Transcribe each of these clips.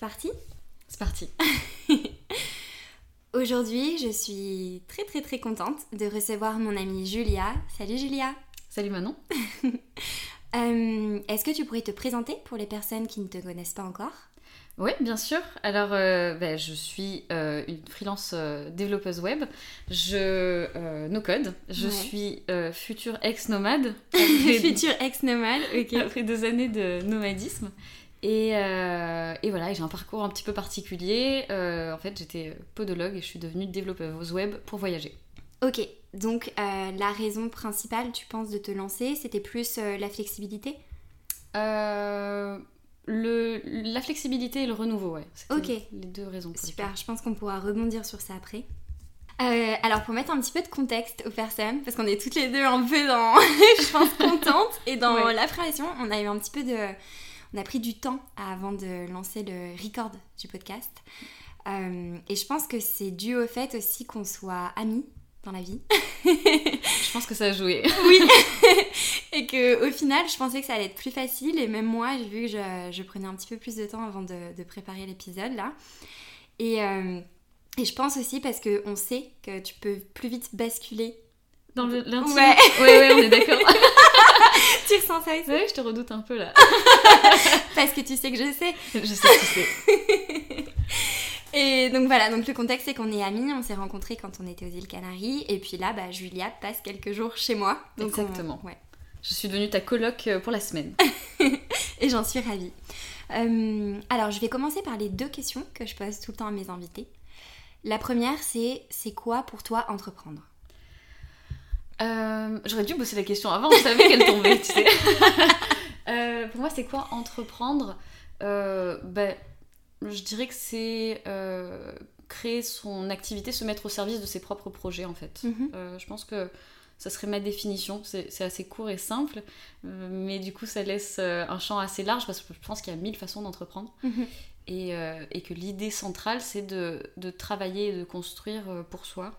C'est parti C'est parti. Aujourd'hui, je suis très très très contente de recevoir mon amie Julia. Salut Julia Salut Manon Euh, Est-ce que tu pourrais te présenter pour les personnes qui ne te connaissent pas encore? Oui, bien sûr. Alors, euh, ben, je suis euh, une freelance euh, développeuse web. Je no code. Je Ouais. suis future ex-nomade. Future ex-nomade, ok. Après deux années de nomadisme. Et, euh, et voilà, j'ai un parcours un petit peu particulier. Euh, en fait, j'étais podologue et je suis devenue développeuse web pour voyager. Ok, donc euh, la raison principale, tu penses, de te lancer, c'était plus la flexibilité? Le, la flexibilité et le renouveau, ouais. Ok. Les deux raisons. Super, je pense qu'on pourra rebondir sur ça après. Euh, alors pour mettre un petit peu de contexte aux personnes, parce qu'on est toutes les deux un peu dans, je pense, contentes et dans Ouais. l'appréhension, on a eu un petit peu de... On a pris du temps avant de lancer le record du podcast. Euh, et je pense que c'est dû au fait aussi qu'on soit amis dans la vie. Je pense que ça a joué. Oui. et que au final, je pensais que ça allait être plus facile. Et même moi, j'ai vu que je, je prenais un petit peu plus de temps avant de, de préparer l'épisode là. Et, euh, et je pense aussi parce que on sait que tu peux plus vite basculer. Dans l'intime Ouais. ouais, ouais, on est d'accord. Tu ressens ça aussi ouais, je te redoute un peu là. Parce que tu sais que je sais. Je sais que tu sais. Et donc voilà, donc le contexte c'est qu'on est amis, on s'est rencontrés quand on était aux îles Canaries. Et puis là, bah, Julia passe quelques jours chez moi. Donc on- Exactement. ouais. Je suis devenue ta coloc euh, pour la semaine. et j'en suis ravie. Euh, alors, je vais commencer par les deux questions que je pose tout le temps à mes invités. La première, c'est c'est quoi pour toi entreprendre? Euh, J'aurais dû bosser la question avant, je savais qu'elle tombait, tu sais. Euh, pour moi, c'est quoi entreprendre? Euh, ben, Je dirais que c'est créer son activité, se mettre au service de ses propres projets, en fait. Mhm. Je pense que ça serait ma définition. C'est assez court et simple, mais du coup, ça laisse un champ assez large parce que je pense qu'il y a mille façons d'entreprendre. Mhm. Et, et que l'idée centrale, c'est de, de travailler et de construire pour soi.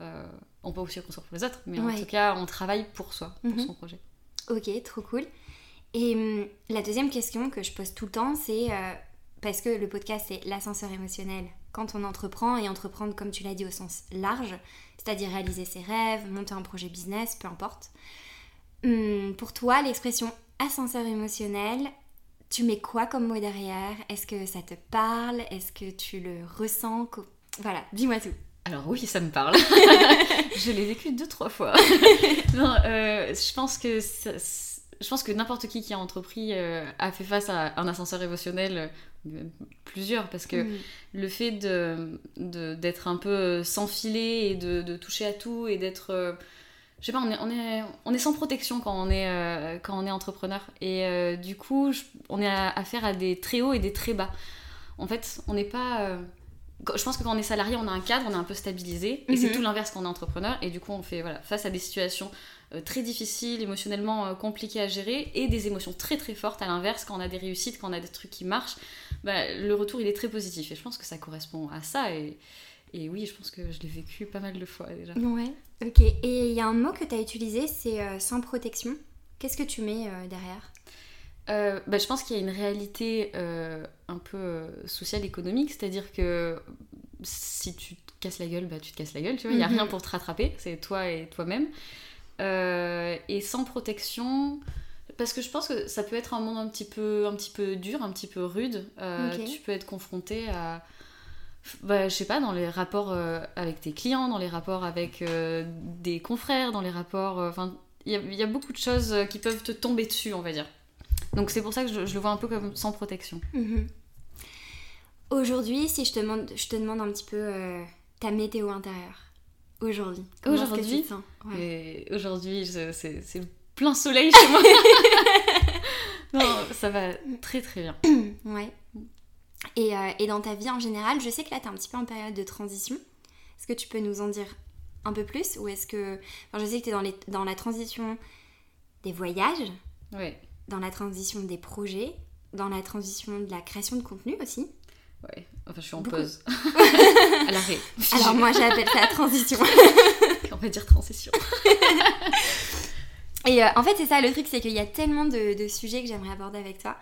Euh, on peut aussi construire pour les autres, mais Ouais. en tout cas, on travaille pour soi, pour Mhm. son projet. Ok, trop cool. Et hum, la deuxième question que je pose tout le temps, c'est euh, parce que le podcast c'est l'ascenseur émotionnel quand on entreprend et entreprendre comme tu l'as dit au sens large, c'est-à-dire réaliser ses rêves, monter un projet business, peu importe. Hum, pour toi, l'expression ascenseur émotionnel, tu mets quoi comme mot derrière? Est-ce que ça te parle? Est-ce que tu le ressens? Voilà, dis-moi tout. Alors oui, ça me parle. je l'ai vécu deux, trois fois. non, euh, je pense que ça- c- je pense que n'importe qui qui a entrepris euh, a fait face à un ascenseur émotionnel, euh, plusieurs, parce que le fait de- d'être un peu sans filet et de, de toucher à tout et d'être je sais pas on est, on est on est sans protection quand on est euh, quand on est entrepreneur et euh, du coup je- on est à- affaire à des très hauts et des très bas en fait on n'est pas euh, je pense que quand on est salarié on a un cadre on est un peu stabilisé et c'est Mhm. tout l'inverse quand on est entrepreneur et du coup on fait voilà face à des situations euh, très difficiles, émotionnellement euh, compliquées à gérer, et des émotions très très fortes à l'inverse, quand on a des réussites, quand on a des trucs qui marchent, bah, le retour il est très positif. Et je pense que ça correspond à ça. Et, et oui, je pense que je l'ai vécu pas mal de fois déjà. Ouais, ok. Et il y a un mot que tu as utilisé, c'est euh, sans protection. Qu'est-ce que tu mets derrière? Euh, bah, je pense qu'il y a une réalité euh, un peu euh, sociale, économique, c'est-à-dire que si tu te casses la gueule, bah, tu te casses la gueule, tu vois, il n'y a Mhm. rien pour te rattraper, c'est toi et toi-même. Euh, et sans protection, parce que je pense que ça peut être un monde un petit peu, un petit peu dur, un petit peu rude. Euh, Ok. Tu peux être confronté à, bah, je sais pas, dans les rapports euh, avec tes clients, dans les rapports avec euh, des confrères, dans les rapports. euh, Enfin, il y, a- il y a beaucoup de choses qui peuvent te tomber dessus, on va dire. Donc c'est pour ça que je, je le vois un peu comme sans protection. Mhm. Aujourd'hui, si je te demande, je te demande un petit peu euh, ta météo intérieure. Aujourd'hui. Aujourd'hui Ouais. Aujourd'hui, c'est c'est le plein soleil chez moi. non, ça va très très bien. ouais. Et, euh, et, dans ta vie en général, je sais que là, tu es un petit peu en période de transition. Est-ce que tu peux nous en dire un peu plus? Ou est-ce que. Enfin, je sais que tu es dans, les, dans la transition des voyages, oui. Dans la transition des projets, dans la transition de la création de contenu aussi. Ouais, enfin je suis en pause. à l'arrêt. Alors moi j'appelle ça la transition. On va dire transition. Et euh, en fait c'est ça le truc, c'est qu'il y a tellement de, sujets que j'aimerais aborder avec toi.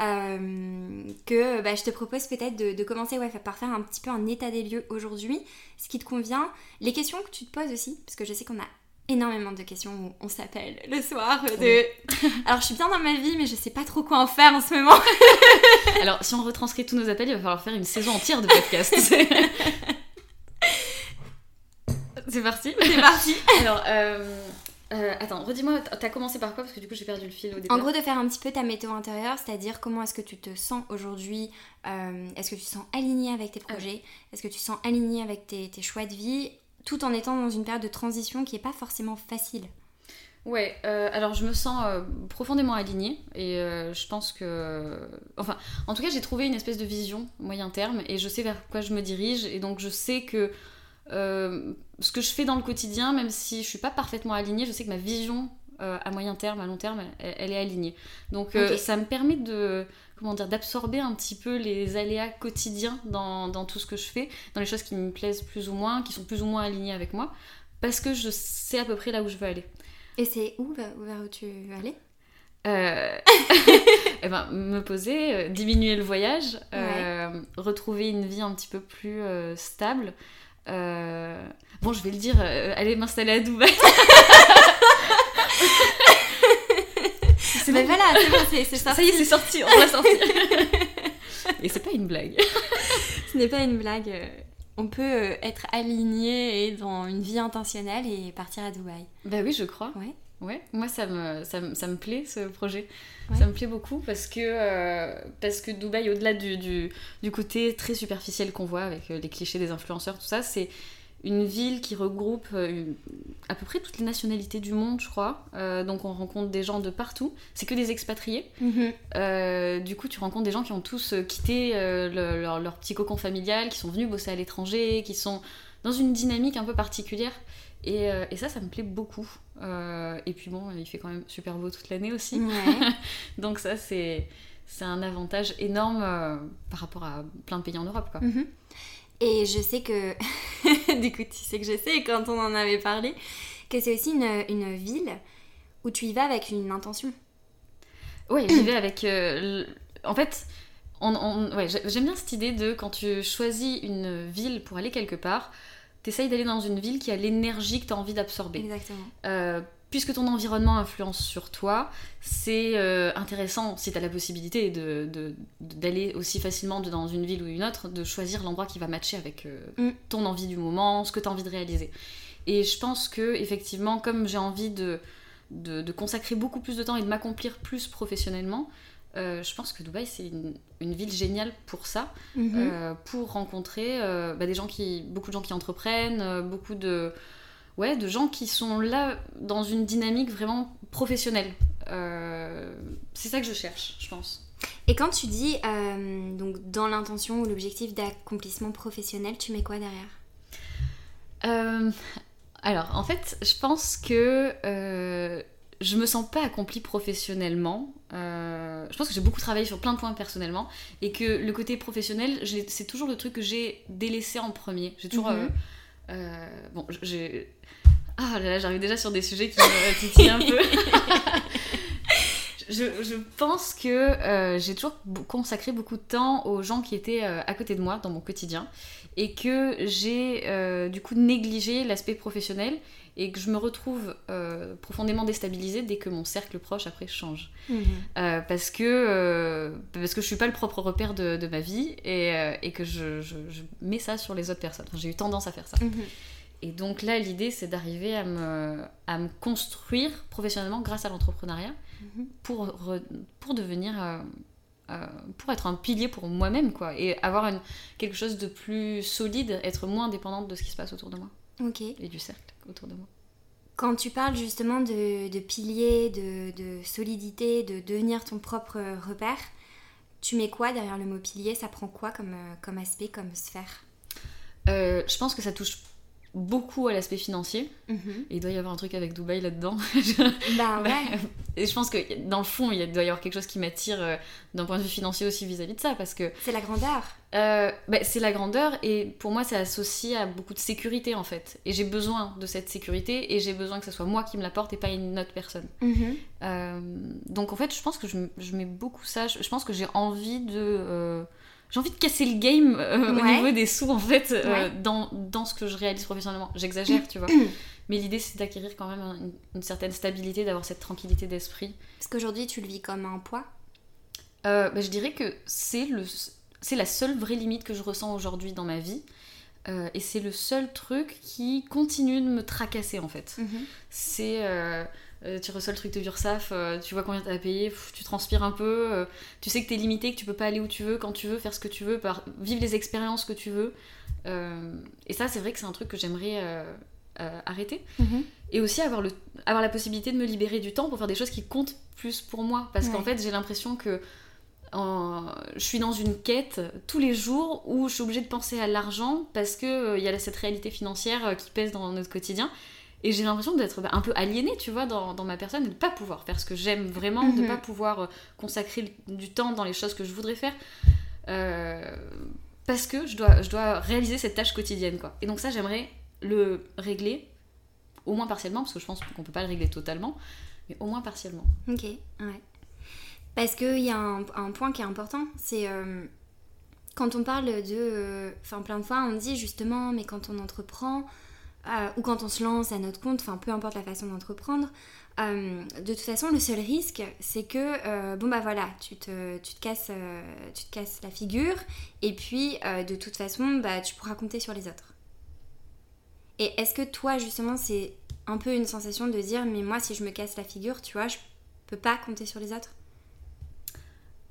Euh, que bah, je te propose peut-être de, commencer ouais, par faire un petit peu un état des lieux aujourd'hui, ce qui te convient, les questions que tu te poses aussi, parce que je sais qu'on a énormément de questions où on s'appelle le soir de alors je suis bien dans ma vie mais je sais pas trop quoi en faire en ce moment. Alors si on retranscrit tous nos appels il va falloir faire une saison entière de podcast. C'est parti. C'est parti. Alors euh, euh, attends, redis-moi, t'as commencé par quoi? Parce que du coup j'ai perdu le fil au début. En gros, de faire un petit peu ta météo intérieure, c'est-à-dire comment est-ce que tu te sens aujourd'hui euh, Est-ce que tu te sens aligné avec tes projets? Est-ce que tu te sens aligné avec tes, tes choix de vie? Tout en étant dans une période de transition qui n'est pas forcément facile. Ouais, euh, alors je me sens euh, profondément alignée et euh, je pense que... Enfin, en tout cas j'ai trouvé une espèce de vision moyen terme et je sais vers quoi je me dirige et donc je sais que ce que je fais dans le quotidien, même si je suis pas parfaitement alignée, je sais que ma vision à moyen terme, à long terme, elle, est alignée. Donc ça me permet de comment dire, d'absorber un petit peu les aléas quotidiens dans, dans, tout ce que je fais, dans les choses qui me plaisent plus ou moins, qui sont plus ou moins alignées avec moi, parce que je sais à peu près là où je veux aller. Et c'est où vers, où tu veux aller? Euh... eh ben, me poser, euh, diminuer le voyage, euh, retrouver une vie un petit peu plus euh, stable. Bon, je vais le dire, aller m'installer à Dubaï. Mais voilà, c'est bon, c'est sorti. Ça y est, c'est sorti, on va sortir. Et c'est pas une blague. Ce n'est pas une blague. On peut euh, être aligné et dans une vie intentionnelle et partir à Dubaï. Bah oui, je crois. Ouais. Ouais, moi ça me, ça, me, ça me plaît ce projet. Ça me plaît beaucoup parce que, euh, parce que Dubaï, au-delà du, du, du, côté très superficiel qu'on voit avec euh, les clichés des influenceurs, tout ça, c'est une ville qui regroupe euh, à peu près toutes les nationalités du monde, je crois. Euh, donc on rencontre des gens de partout. C'est que des expatriés. Mhm. Euh, du coup, tu rencontres des gens qui ont tous quitté leur, petit cocon familial, qui sont venus bosser à l'étranger, qui sont dans une dynamique un peu particulière. Et, ça, ça me plaît beaucoup. et puis bon, il fait quand même super beau toute l'année aussi. donc ça, c'est un avantage énorme par rapport à plein de pays en Europe. Quoi. Mhm. Et je sais que, du coup, tu sais que je sais, quand on en avait parlé, que c'est aussi une, une, ville où tu y vas avec une intention. Oui, j'y vais avec. Euh, en fait, on, ouais, j'aime bien cette idée de quand tu choisis une ville pour aller quelque part, t'essayes d'aller dans une ville qui a l'énergie que tu as envie d'absorber. Exactement. Euh, puisque ton environnement influence sur toi, c'est euh, intéressant, si tu as la possibilité d'aller de, aussi facilement dans une ville ou une autre, de choisir l'endroit qui va matcher avec euh, mm. ton envie du moment, ce que tu as envie de réaliser. Et je pense que, effectivement, comme j'ai envie de, de, consacrer beaucoup plus de temps et de m'accomplir plus professionnellement, euh, je pense que Dubaï, c'est une, ville géniale pour ça, mm-hmm. pour rencontrer bah, des gens qui, beaucoup de gens qui entreprennent, beaucoup de ouais, de gens qui sont là dans une dynamique vraiment professionnelle. Euh, c'est ça que je cherche, je pense. Et quand tu dis euh, donc dans l'intention ou l'objectif d'accomplissement professionnel, tu mets quoi derrière? Euh, Alors, en fait, je pense que je me sens pas accomplie professionnellement. je pense que j'ai beaucoup travaillé sur plein de points personnellement et que le côté professionnel, c'est toujours le truc que j'ai délaissé en premier. J'ai toujours. Mhm. Bon, j'ai ah là là, j'arrive déjà sur des sujets qui me titillent un peu. je, pense que euh, j'ai toujours consacré beaucoup de temps aux gens qui étaient euh, à côté de moi dans mon quotidien et que j'ai euh, du coup négligé l'aspect professionnel et que je me retrouve profondément déstabilisée dès que mon cercle proche après change. Mhm. parce, que, parce que je suis pas le propre repère de, ma vie et, que je, mets ça sur les autres personnes. j'ai eu tendance à faire ça. Mhm. Et donc là, l'idée, c'est d'arriver à me, à me construire professionnellement grâce à l'entrepreneuriat mhm. pour, pour devenir... Euh, euh, pour être un pilier pour moi-même, quoi. Et avoir une, quelque chose de plus solide, être moins dépendante de ce qui se passe autour de moi. Ok. Et du cercle autour de moi. Quand tu parles justement de, de piliers, de, de solidité, de devenir ton propre repère, tu mets quoi derrière le mot pilier? Ça prend quoi comme, euh, comme aspect, comme sphère? Euh, je pense que ça touche beaucoup à l'aspect financier. Mhm. Et il doit y avoir un truc avec Dubaï là-dedans. Bah ouais. Et je pense que dans le fond, il doit y avoir quelque chose qui m'attire euh, d'un point de vue financier aussi vis-à-vis de ça. Parce que C'est la grandeur. euh, bah, c'est la grandeur et pour moi, c'est associé à beaucoup de sécurité en fait. Et j'ai besoin de cette sécurité et j'ai besoin que ce soit moi qui me l'apporte et pas une autre personne. Mhm. Euh, donc en fait, je pense que je, je mets beaucoup ça. Je, je pense que j'ai envie de. J'ai envie de casser le game euh, au niveau des sous en fait euh, Ouais. dans, dans ce que je réalise professionnellement. J'exagère, tu vois. Mais l'idée c'est d'acquérir quand même une, une certaine stabilité, d'avoir cette tranquillité d'esprit. Parce qu'aujourd'hui, tu le vis comme un poids? Euh, bah, je dirais que c'est le c'est la seule vraie limite que je ressens aujourd'hui dans ma vie. Et c'est le seul truc qui continue de me tracasser en fait. c'est euh, tu reçois le truc de l'URSSAF, euh, tu vois combien t'as à payer, pff, tu transpires un peu, euh, tu sais que t'es limité, que tu peux pas aller où tu veux, quand tu veux, faire ce que tu veux, par, vivre les expériences que tu veux. Et ça, c'est vrai que c'est un truc que j'aimerais arrêter. Mhm. Et aussi avoir, le, avoir la possibilité de me libérer du temps pour faire des choses qui comptent plus pour moi. Parce qu'en fait, j'ai l'impression que en- je suis dans une quête tous les jours où je suis obligée de penser à l'argent parce qu'il il y a cette réalité financière qui pèse dans notre quotidien. Et j'ai l'impression d'être un peu aliénée, tu vois, dans, dans ma personne, et de pas pouvoir faire ce que j'aime vraiment, de Mhm. pas pouvoir euh, consacrer du temps dans les choses que je voudrais faire. Euh, parce que je dois, je dois réaliser cette tâche quotidienne, quoi. Et donc ça, j'aimerais le régler, au moins partiellement, parce que je pense qu'on peut pas le régler totalement, mais au moins partiellement. Ok, ouais. Parce qu'il y a un, un point qui est important, c'est euh, quand on parle de... euh, Enfin, plein de fois, on dit justement, mais quand on entreprend, euh, ou quand on se lance à notre compte, enfin, peu importe la façon d'entreprendre, euh, de toute façon, le seul risque, c'est que, euh, bon bah voilà, tu te, tu casses, tu te casses la figure, et puis, de toute façon, bah, tu pourras compter sur les autres. Et est-ce que toi, justement, c'est un peu une sensation de dire, mais moi, si je me casse la figure, tu vois, je peux pas compter sur les autres?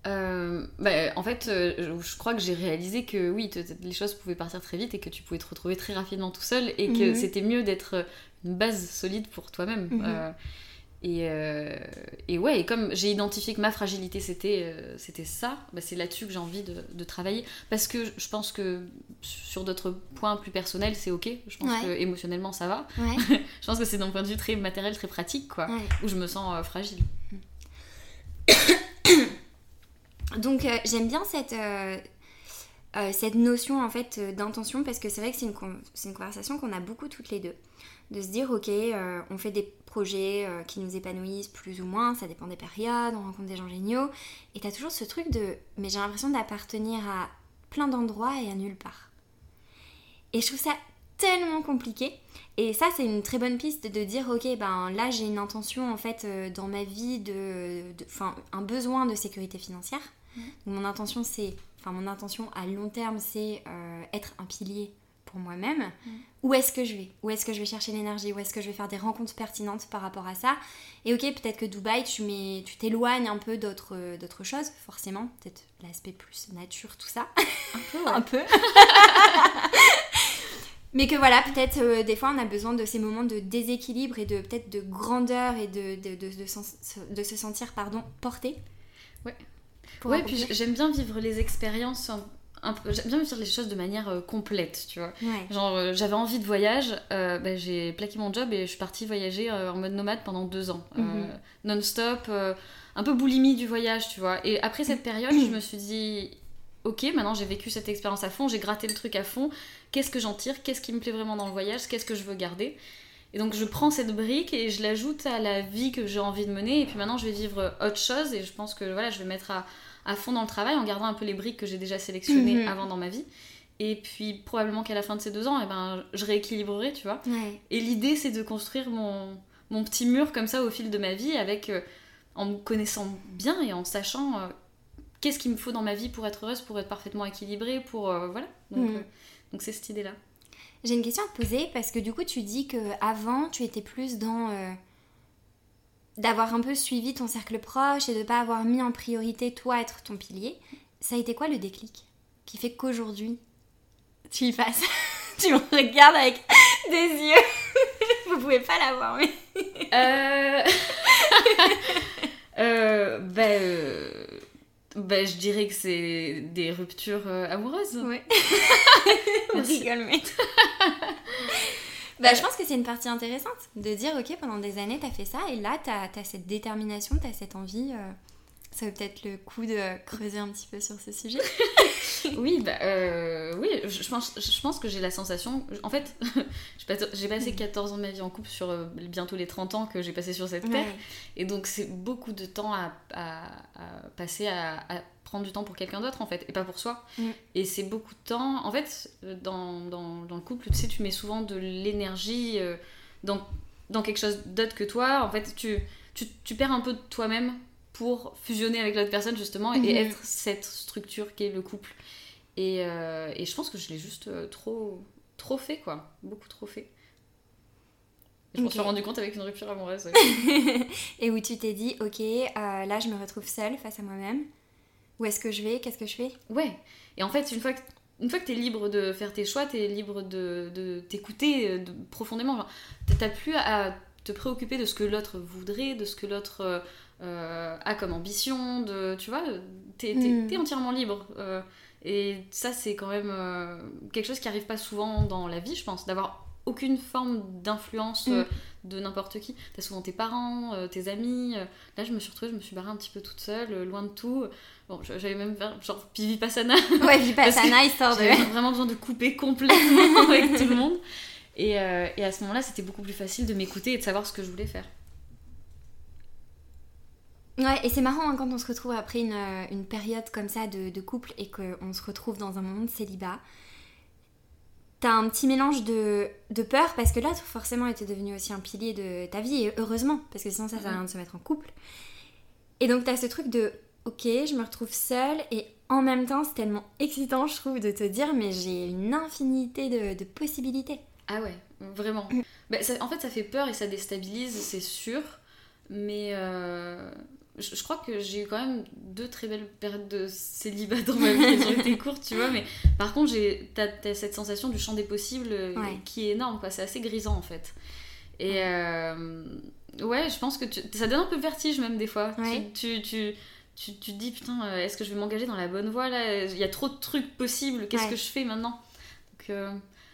Euh, bah, en fait, euh, je, crois que j'ai réalisé que oui, te- les choses pouvaient partir très vite et que tu pouvais te retrouver très rapidement tout seul et que Mhm. c'était mieux d'être une base solide pour toi-même. Mhm. Euh, et, euh, et ouais, et comme j'ai identifié que ma fragilité c'était euh, c'était ça, bah, c'est là-dessus que j'ai envie de, de travailler. Parce que je pense que sur d'autres points plus personnels, c'est ok. Je pense Ouais. que émotionnellement ça va. Ouais. Je pense que c'est d'un point de vue très matériel, très pratique, quoi, ouais. où je me sens euh, fragile. Donc euh, j'aime bien cette, euh, euh, cette notion en fait d'intention parce que c'est vrai que c'est une, con- une conversation qu'on a beaucoup toutes les deux. De se dire ok, on fait des projets qui nous épanouissent plus ou moins, ça dépend des périodes, on rencontre des gens géniaux. Et t'as toujours ce truc de mais j'ai l'impression d'appartenir à plein d'endroits et à nulle part. Et je trouve ça tellement compliqué. Et ça, c'est une très bonne piste de dire, ok, ben là, j'ai une intention en fait dans ma vie de- enfin, un besoin de sécurité financière. Donc, mon intention, c'est, enfin, mon intention à long terme, c'est euh, être un pilier pour moi-même. Où est-ce que je vais? Où est-ce que je vais chercher l'énergie? Où est-ce que je vais faire des rencontres pertinentes par rapport à ça? Et ok, peut-être que Dubaï, tu mets- tu t'éloignes un peu d'autres, d'autres choses, forcément. Peut-être l'aspect plus nature, tout ça. Un peu, un peu. Mais que voilà, peut-être euh, des fois on a besoin de ces moments de déséquilibre et de peut-être de grandeur et de, de, de, de sens- de se sentir pardon, porté. Ouais. Accomplir. puis j'aime bien vivre les expériences, j'aime bien vivre les choses de manière euh, complète, tu vois. Ouais. Genre, euh, j'avais envie de voyage, euh, bah, j'ai plaqué mon job et je suis partie voyager euh, en mode nomade pendant deux ans. Mhm. Non-stop, un peu boulimie du voyage, tu vois. Et après cette période, je me suis dit, ok, maintenant j'ai vécu cette expérience à fond, j'ai gratté le truc à fond, qu'est-ce que j'en tire, qu'est-ce qui me plaît vraiment dans le voyage, qu'est-ce que je veux garder? Et donc je prends cette brique et je l'ajoute à la vie que j'ai envie de mener. Et puis maintenant je vais vivre autre chose et je pense que voilà, je vais mettre à, à fond dans le travail en gardant un peu les briques que j'ai déjà sélectionnées Mhm. avant dans ma vie. Et puis probablement qu'à la fin de ces deux ans, eh ben, je rééquilibrerai, tu vois. Ouais. Et l'idée c'est de construire mon, mon petit mur comme ça au fil de ma vie avec euh, en me connaissant bien et en sachant euh, qu'est-ce qu'il me faut dans ma vie pour être heureuse, pour être parfaitement équilibrée, pour euh, voilà. Donc Mhm. donc c'est cette idée là. J'ai une question à te poser parce que du coup tu dis que avant tu étais plus dans euh, d'avoir un peu suivi ton cercle proche et de pas avoir mis en priorité toi être ton pilier. Ça a été quoi le déclic qui fait qu'aujourd'hui tu y passes? Tu me regardes avec des yeux. Vous pouvez pas la voir, mais. Euh... euh, bah, euh, bah, je dirais que c'est des ruptures euh, amoureuses. Ouais. On rigole, mais. bah, je pense que c'est une partie intéressante de dire, ok, pendant des années, t'as fait ça, et là, t'as as cette détermination, t'as cette envie. euh, Ça vaut peut-être le coup de creuser un petit peu sur ce sujet. Oui, bah, euh, oui je, pense, je pense que j'ai la sensation. En fait, j'ai pas- j'ai passé 14 ans de ma vie en couple sur euh, bientôt les 30 ans que j'ai passé sur cette terre. Ouais. Et donc, c'est beaucoup de temps à, à- à passer à, à prendre du temps pour quelqu'un d'autre, en fait, et pas pour soi. Et c'est beaucoup de temps. En fait, dans, dans, dans le couple, tu sais, tu mets souvent de l'énergie euh, dans, dans quelque chose d'autre que toi. En fait, tu, tu, tu perds un peu de toi-même pour fusionner avec l'autre personne, justement, et Mhm. être cette structure qui est le couple. Et, euh, et je pense que je l'ai juste euh, trop, trop fait, quoi. Beaucoup trop fait. Je m'en Ok. suis rendu compte avec une rupture amoureuse. ouais. et où tu t'es dit, ok, euh, là, je me retrouve seule face à moi-même. Où est-ce que je vais? Qu'est-ce que je fais? Ouais. Et en fait, une fois que, une fois que t'es libre de faire tes choix, t'es libre de, de t'écouter profondément. T'as plus à te préoccuper de ce que l'autre voudrait, de ce que l'autre a comme ambition, de, tu vois, t'es, Mm. t'es entièrement libre. Euh, et ça, c'est quand même euh, quelque chose qui arrive pas souvent dans la vie, je pense, d'avoir aucune forme d'influence euh, de n'importe qui. T'as souvent tes parents, euh, tes amis. euh. Là, je me suis retrouvée, je me suis barrée un petit peu toute seule, euh, loin de tout. Bon, j'avais même fait genre Vipassana. Ouais, Vipassana, histoire de. J'avais vraiment besoin de couper complètement avec tout le monde. Et, euh, et à ce moment-là, c'était beaucoup plus facile de m'écouter et de savoir ce que je voulais faire. Ouais, et c'est marrant hein, quand on se retrouve après une, euh, une période comme ça de, de couple et qu'on se retrouve dans un moment de célibat. T'as un petit mélange de, de peur parce que l'autre forcément était devenu aussi un pilier de ta vie et heureusement parce que sinon ça sert à rien de se mettre en couple. Et donc t'as ce truc de ok, je me retrouve seule et en même temps c'est tellement excitant je trouve de te dire mais j'ai une infinité de, de possibilités. Ah ouais, vraiment. Bah, ça- en fait, ça fait peur et ça déstabilise, c'est sûr. Mais euh, je, je crois que j'ai eu quand même deux très belles périodes de célibat dans ma vie. Elles ont été courtes, tu vois. Mais par contre, j'ai- t'as cette sensation du champ des possibles euh, Ouais. qui est énorme. quoi. C'est assez grisant, en fait. Et euh, ouais, je pense que tu- ça donne un peu le vertige, même des fois. Ouais. Tu, tu, tu, tu, te dis, putain, euh, est-ce que je vais m'engager dans la bonne voie là? Il y a trop de trucs possibles. Qu'est-ce Ouais. que je fais maintenant? Donc, euh,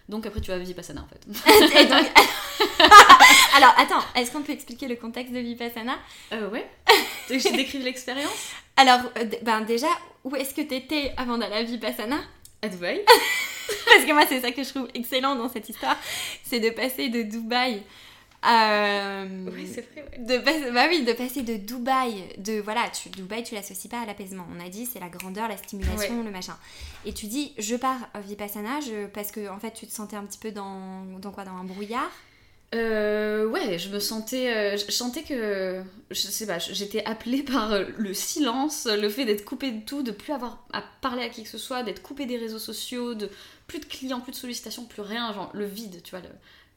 donc après, tu vas Vipassana, en fait. Et donc- Alors attends, est-ce qu'on peut expliquer le contexte de Vipassana Euh, ouais. Tu veux que je décrive l'expérience Alors, euh, ben déjà, où est-ce que t'étais avant d'aller à Vipassana? À Dubaï. Parce que moi, c'est ça que je trouve excellent dans cette histoire, c'est de passer de Dubaï à... Oui, c'est vrai, ouais. de passer, bah oui, de passer de Dubaï, de voilà, tu, Dubaï, tu l'associes pas à l'apaisement. On a dit c'est la grandeur, la stimulation, le machin. Et tu dis, je pars à Vipassana je, parce que en fait, tu te sentais un petit peu dans, dans quoi, dans un brouillard? Euh, ouais, je me sentais. euh, je sentais que. Je sais pas, j'étais appelée par euh, le silence, le fait d'être coupée de tout, de plus avoir à parler à qui que ce soit, d'être coupée des réseaux sociaux, de plus de clients, plus de sollicitations, plus rien, genre le vide, tu vois,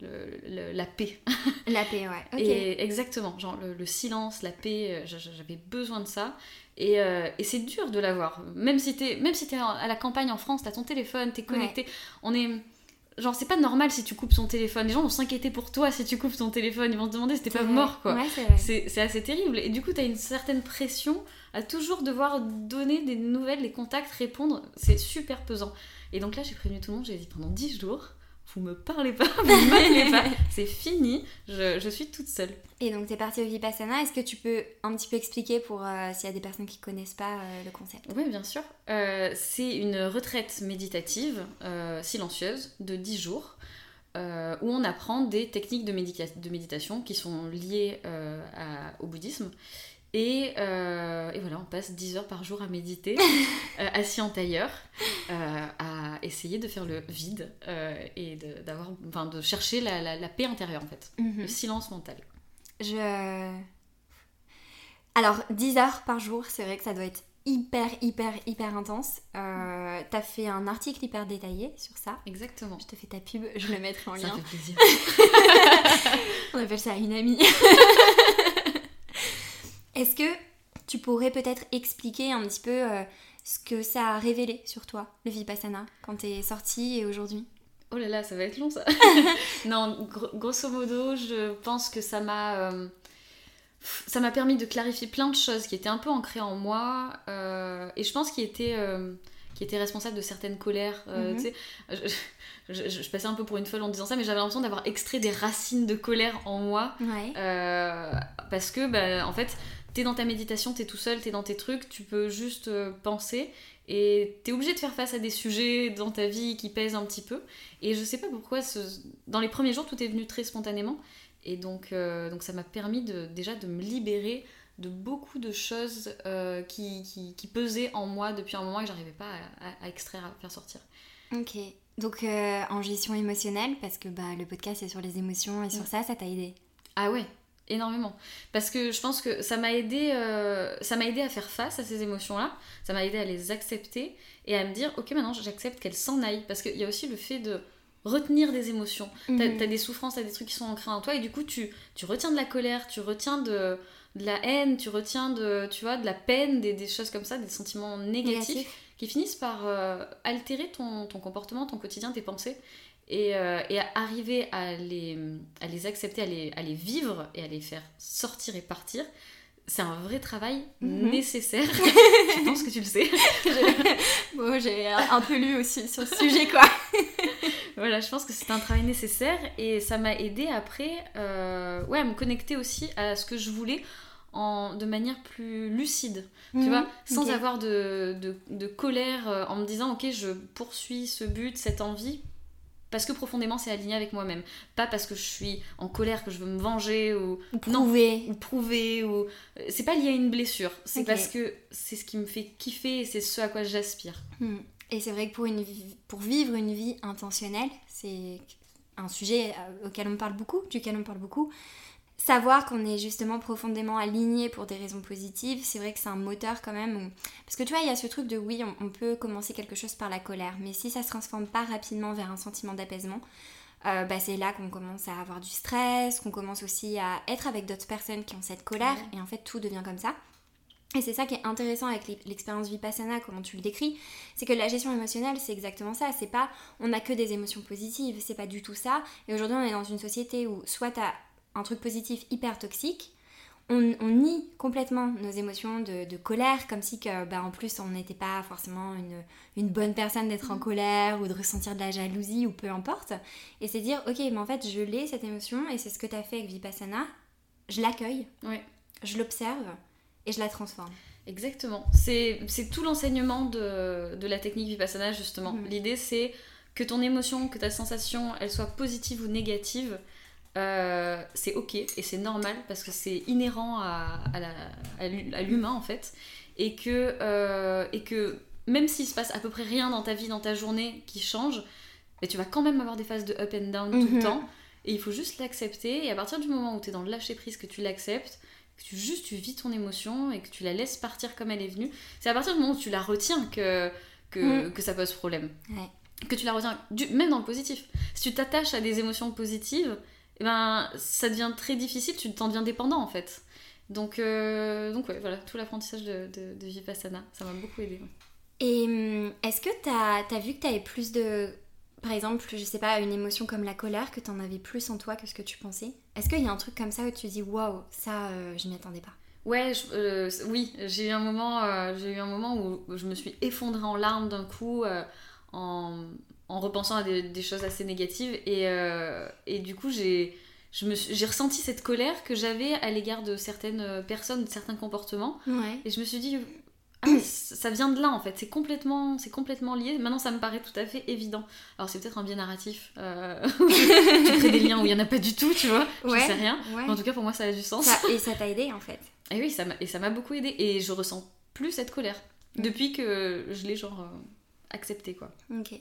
le, le- le- la paix. La paix, ouais. Ok. Et exactement, genre le, le silence, la paix, euh, j'a- j'avais besoin de ça. Et, euh, et c'est dur de l'avoir. Même si t'es même si t'es en- à la campagne en France, t'as ton téléphone, t'es connecté. On est. Genre, c'est pas normal si tu coupes ton téléphone. Les gens vont s'inquiéter pour toi si tu coupes ton téléphone. Ils vont se demander si t'es pas vrai. mort, quoi. Ouais, c'est vrai. C'est c'est assez terrible. Et du coup, t'as une certaine pression à toujours devoir donner des nouvelles, des contacts, répondre. C'est super pesant. Et donc là, j'ai prévenu tout le monde. J'ai dit pendant 10 jours, vous me parlez pas, vous ne m'appelez pas. C'est fini. Je, je suis toute seule. Et donc, t'es partie au Vipassana. Est-ce que tu peux un petit peu expliquer pour euh, s'il y a des personnes qui connaissent pas euh, le concept? Oui, bien sûr. Euh, c'est une retraite méditative silencieuse de 10 jours où on apprend des techniques de, médica- de méditation qui sont liées à- au bouddhisme. Et, euh, et voilà, on passe 10 heures par jour à méditer, euh, assis en tailleur, euh, à essayer de faire le vide et de, d'avoir, enfin, de chercher la, la- la paix intérieure en fait, Mhm. le silence mental. Je. Alors, 10 heures par jour, c'est vrai que ça doit être hyper, hyper, hyper intense. Euh, T'as fait un article hyper détaillé sur ça. Exactement. Je te fais ta pub, je le mettrai en Ça lien. fait plaisir. On appelle ça une amie. Est-ce que tu pourrais peut-être expliquer un petit peu euh, ce que ça a révélé sur toi, le Vipassana, quand t'es sortie et aujourd'hui? Oh là là, ça va être long ça. non, grosso modo, je pense que ça m'a euh, ça m'a permis de clarifier plein de choses qui étaient un peu ancrées en moi euh, et je pense qu'il était qui était responsable de certaines colères. Mhm. je, passais un peu pour une folle en disant ça, mais j'avais l'impression d'avoir extrait des racines de colère en moi. parce que, bah, en fait, t'es dans ta méditation, t'es tout seul, t'es dans tes trucs, tu peux juste penser. Et t'es obligé de faire face à des sujets dans ta vie qui pèsent un petit peu. Et je sais pas pourquoi, dans les premiers jours, tout est venu très spontanément. Et donc, euh, donc ça m'a permis de, déjà de me libérer de beaucoup de choses euh, qui, qui, pesaient en moi depuis un moment et que j'arrivais pas à, extraire, à faire sortir. Ok. Donc euh, en gestion émotionnelle, parce que bah, le podcast est sur les émotions et sur ça, ça t'a aidé Ah ouais, énormément. Parce que je pense que ça m'a aidé euh, ça m'a aidé à faire face à ces émotions là ça m'a aidé à les accepter et à me dire ok maintenant j'accepte qu'elles s'en aillent. Parce qu'il y a aussi le fait de retenir des émotions. T'as mhm. as des souffrances t'as des trucs qui sont ancrés en toi et du coup tu, tu retiens de la colère tu retiens de, de, la haine tu retiens de tu vois de la peine des, des choses comme ça des sentiments négatifs. qui finissent par euh, altérer ton, ton comportement ton quotidien tes pensées euh, et, arriver à les, à les accepter, à les, à les, vivre et à les faire sortir et partir, c'est un vrai travail mhm. nécessaire. je pense que tu le sais. bon, j'ai un peu lu aussi sur ce sujet, quoi. voilà, je pense que c'est un travail nécessaire et ça m'a aidé après euh, ouais, à me connecter aussi à ce que je voulais en, de manière plus lucide, tu mhm. vois, sans avoir de, de, de, colère, euh, en me disant, ok, je poursuis ce but, cette envie, parce que profondément c'est aligné avec moi-même. Pas parce que je suis en colère, que je veux me venger ou, prouver. ou prouver. Ou... C'est pas lié à une blessure, c'est parce que c'est ce qui me fait kiffer et c'est ce à quoi j'aspire. Hmm. Et c'est vrai que pour, une pour vivre une vie intentionnelle, c'est un sujet euh, auquel on parle beaucoup, duquel on parle beaucoup savoir qu'on est justement profondément aligné pour des raisons positives, c'est vrai que c'est un moteur quand même. Parce que tu vois, il y a ce truc de oui, on, peut commencer quelque chose par la colère, mais si ça se transforme pas rapidement vers un sentiment d'apaisement, euh, bah, c'est là qu'on commence à avoir du stress, qu'on commence aussi à être avec d'autres personnes qui ont cette colère, et en fait tout devient comme ça. Et c'est ça qui est intéressant avec l'expérience Vipassana, comment tu le décris, c'est que la gestion émotionnelle, c'est exactement ça. C'est pas on a que des émotions positives, c'est pas du tout ça. Et aujourd'hui, on est dans une société où soit tu as un truc positif hyper toxique, on, nie complètement nos émotions de, colère, comme si que, bah, en plus on n'était pas forcément une, une bonne personne d'être en mm. colère ou de ressentir de la jalousie ou peu importe. Et c'est dire, ok, mais en fait je l'ai cette émotion et c'est ce que tu as fait avec Vipassana, je l'accueille, je l'observe et je la transforme. Exactement. C'est tout l'enseignement de, de, la technique Vipassana justement. Mm. L'idée c'est que ton émotion, que ta sensation, elle soit positive ou négative, euh, c'est ok et c'est normal parce que c'est inhérent à, à l'humain en fait et que, euh, et que même s'il se passe à peu près rien dans ta vie, dans ta journée qui change, mais tu vas quand même avoir des phases de up and down tout le mhm. temps et il faut juste l'accepter et à partir du moment où tu es dans le lâcher prise, que tu l'acceptes, que tu juste tu vis ton émotion et que tu la laisses partir comme elle est venue, c'est à partir du moment où tu la retiens que, que, mhm. que ça pose problème. Que tu la retiens, du, même dans le positif. Si tu t'attaches à des émotions positives, eh ben, ça devient très difficile, tu t'en deviens dépendant en fait. Donc, euh, donc ouais, voilà, tout l'apprentissage de, de, Vipassana, ça m'a beaucoup aidé. Et hum, est-ce que tu as, vu que tu avais plus de. Par exemple, je sais pas, une émotion comme la colère, que tu en avais plus en toi que ce que tu pensais? Est-ce qu'il y a un truc comme ça où tu dis waouh, ça, euh, je m'y attendais pas? Ouais, euh, oui, j'ai eu un moment, j'ai eu un moment où je me suis effondrée en larmes d'un coup, en, en repensant à des, choses assez négatives. Et, euh, et du coup, j'ai ressenti cette colère que j'avais à l'égard de certaines personnes, de certains comportements. Et je me suis dit, ah, ça vient de là en fait, c'est complètement, complètement lié. Maintenant, ça me paraît tout à fait évident. Alors, c'est peut-être un biais narratif. Euh, tu crées des liens où il n'y en a pas du tout, tu vois. Je sais rien. en tout cas, pour moi, ça a du sens. et ça t'a aidé en fait. Et oui, ça m'a beaucoup aidé. Et je ressens plus cette colère depuis que je l'ai genre euh, acceptée quoi. Ok.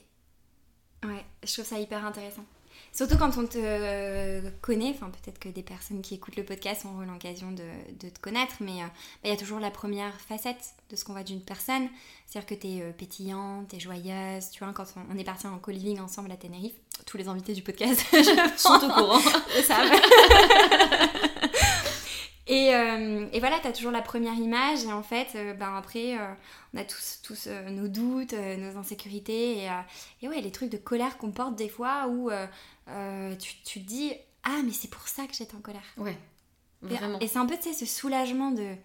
Ouais, je trouve ça hyper intéressant. Surtout quand on te connaît, enfin peut-être que des personnes qui écoutent le podcast auront l'occasion de, de, te connaître, mais euh, bah, il y a toujours la première facette de ce qu'on voit d'une personne. C'est-à-dire que tu es euh, pétillante, tu es joyeuse. Tu vois, quand on, est parti en co-living ensemble à Tenerife, tous les invités du podcast sont au courant. savent. Et, euh, et voilà, tu as toujours la première image, et en fait, euh, ben après, euh, on a tous, tous nos doutes, nos insécurités, et, et, ouais, les trucs de colère qu'on porte des fois où tu, tu, te dis Ah, mais c'est pour ça que j'étais en colère. Ouais, vraiment. Et, c'est un peu, tu sais, ce soulagement de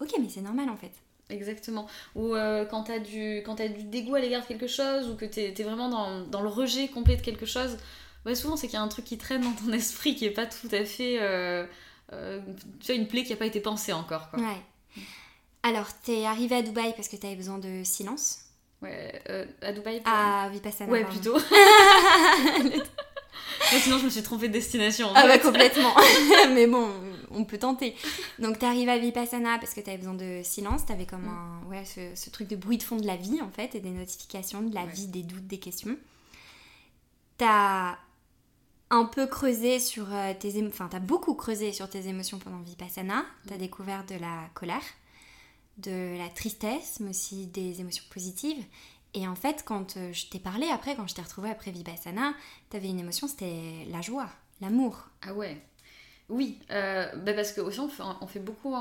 Ok, mais c'est normal en fait. Exactement. Ou quand tu as, du, quand as du dégoût à l'égard de quelque chose, ou que tu es, vraiment dans, dans, le rejet complet de quelque chose, ouais, souvent c'est qu'il y a un truc qui traîne dans ton esprit qui est pas tout à fait euh, tu as une plaie qui n'a pas été pensée encore. Quoi. Ouais. Alors, t'es arrivée à Dubaï parce que t'avais besoin de silence Ouais, euh, à Dubaï À Vipassana. Ouais, plutôt. sinon, je me suis trompée de destination. ah, bah complètement. Mais bon, on peut tenter. Donc, t'es arrivée à Vipassana parce que t'avais besoin de silence. T'avais comme mm. un. Ouais, ce, ce, truc de bruit de fond de la vie, en fait, et des notifications de la vie, des doutes, des questions. T'as un peu creusé sur euh, tes émotions, enfin t'as beaucoup creusé sur tes émotions pendant Vipassana, t'as mm. découvert de la colère, de la tristesse, mais aussi des émotions positives. Et en fait, quand euh, je t'ai parlé après, quand je t'ai retrouvée après Vipassana, t'avais une émotion, c'était la joie, l'amour. Ah ouais oui, euh, bah parce que aussi on fait, on fait beaucoup.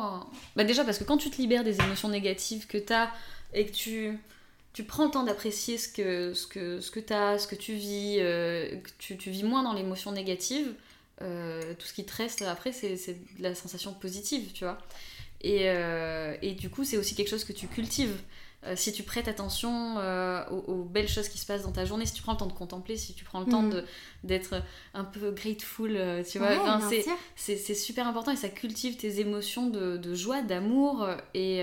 Bah déjà parce que quand tu te libères des émotions négatives que t'as et que tu tu prends le temps d'apprécier ce que, ce que, tu as, ce que tu vis, euh, tu, vis moins dans l'émotion négative, euh, tout ce qui te reste après, c'est de la sensation positive, tu vois. Euh, et du coup, c'est aussi quelque chose que tu cultives. Euh, si tu prêtes attention euh, aux, belles choses qui se passent dans ta journée, si tu prends le temps de contempler, si tu prends le temps mm. d'être un peu grateful, euh, tu vois, c'est super important et ça cultive tes émotions de, joie, d'amour. Et,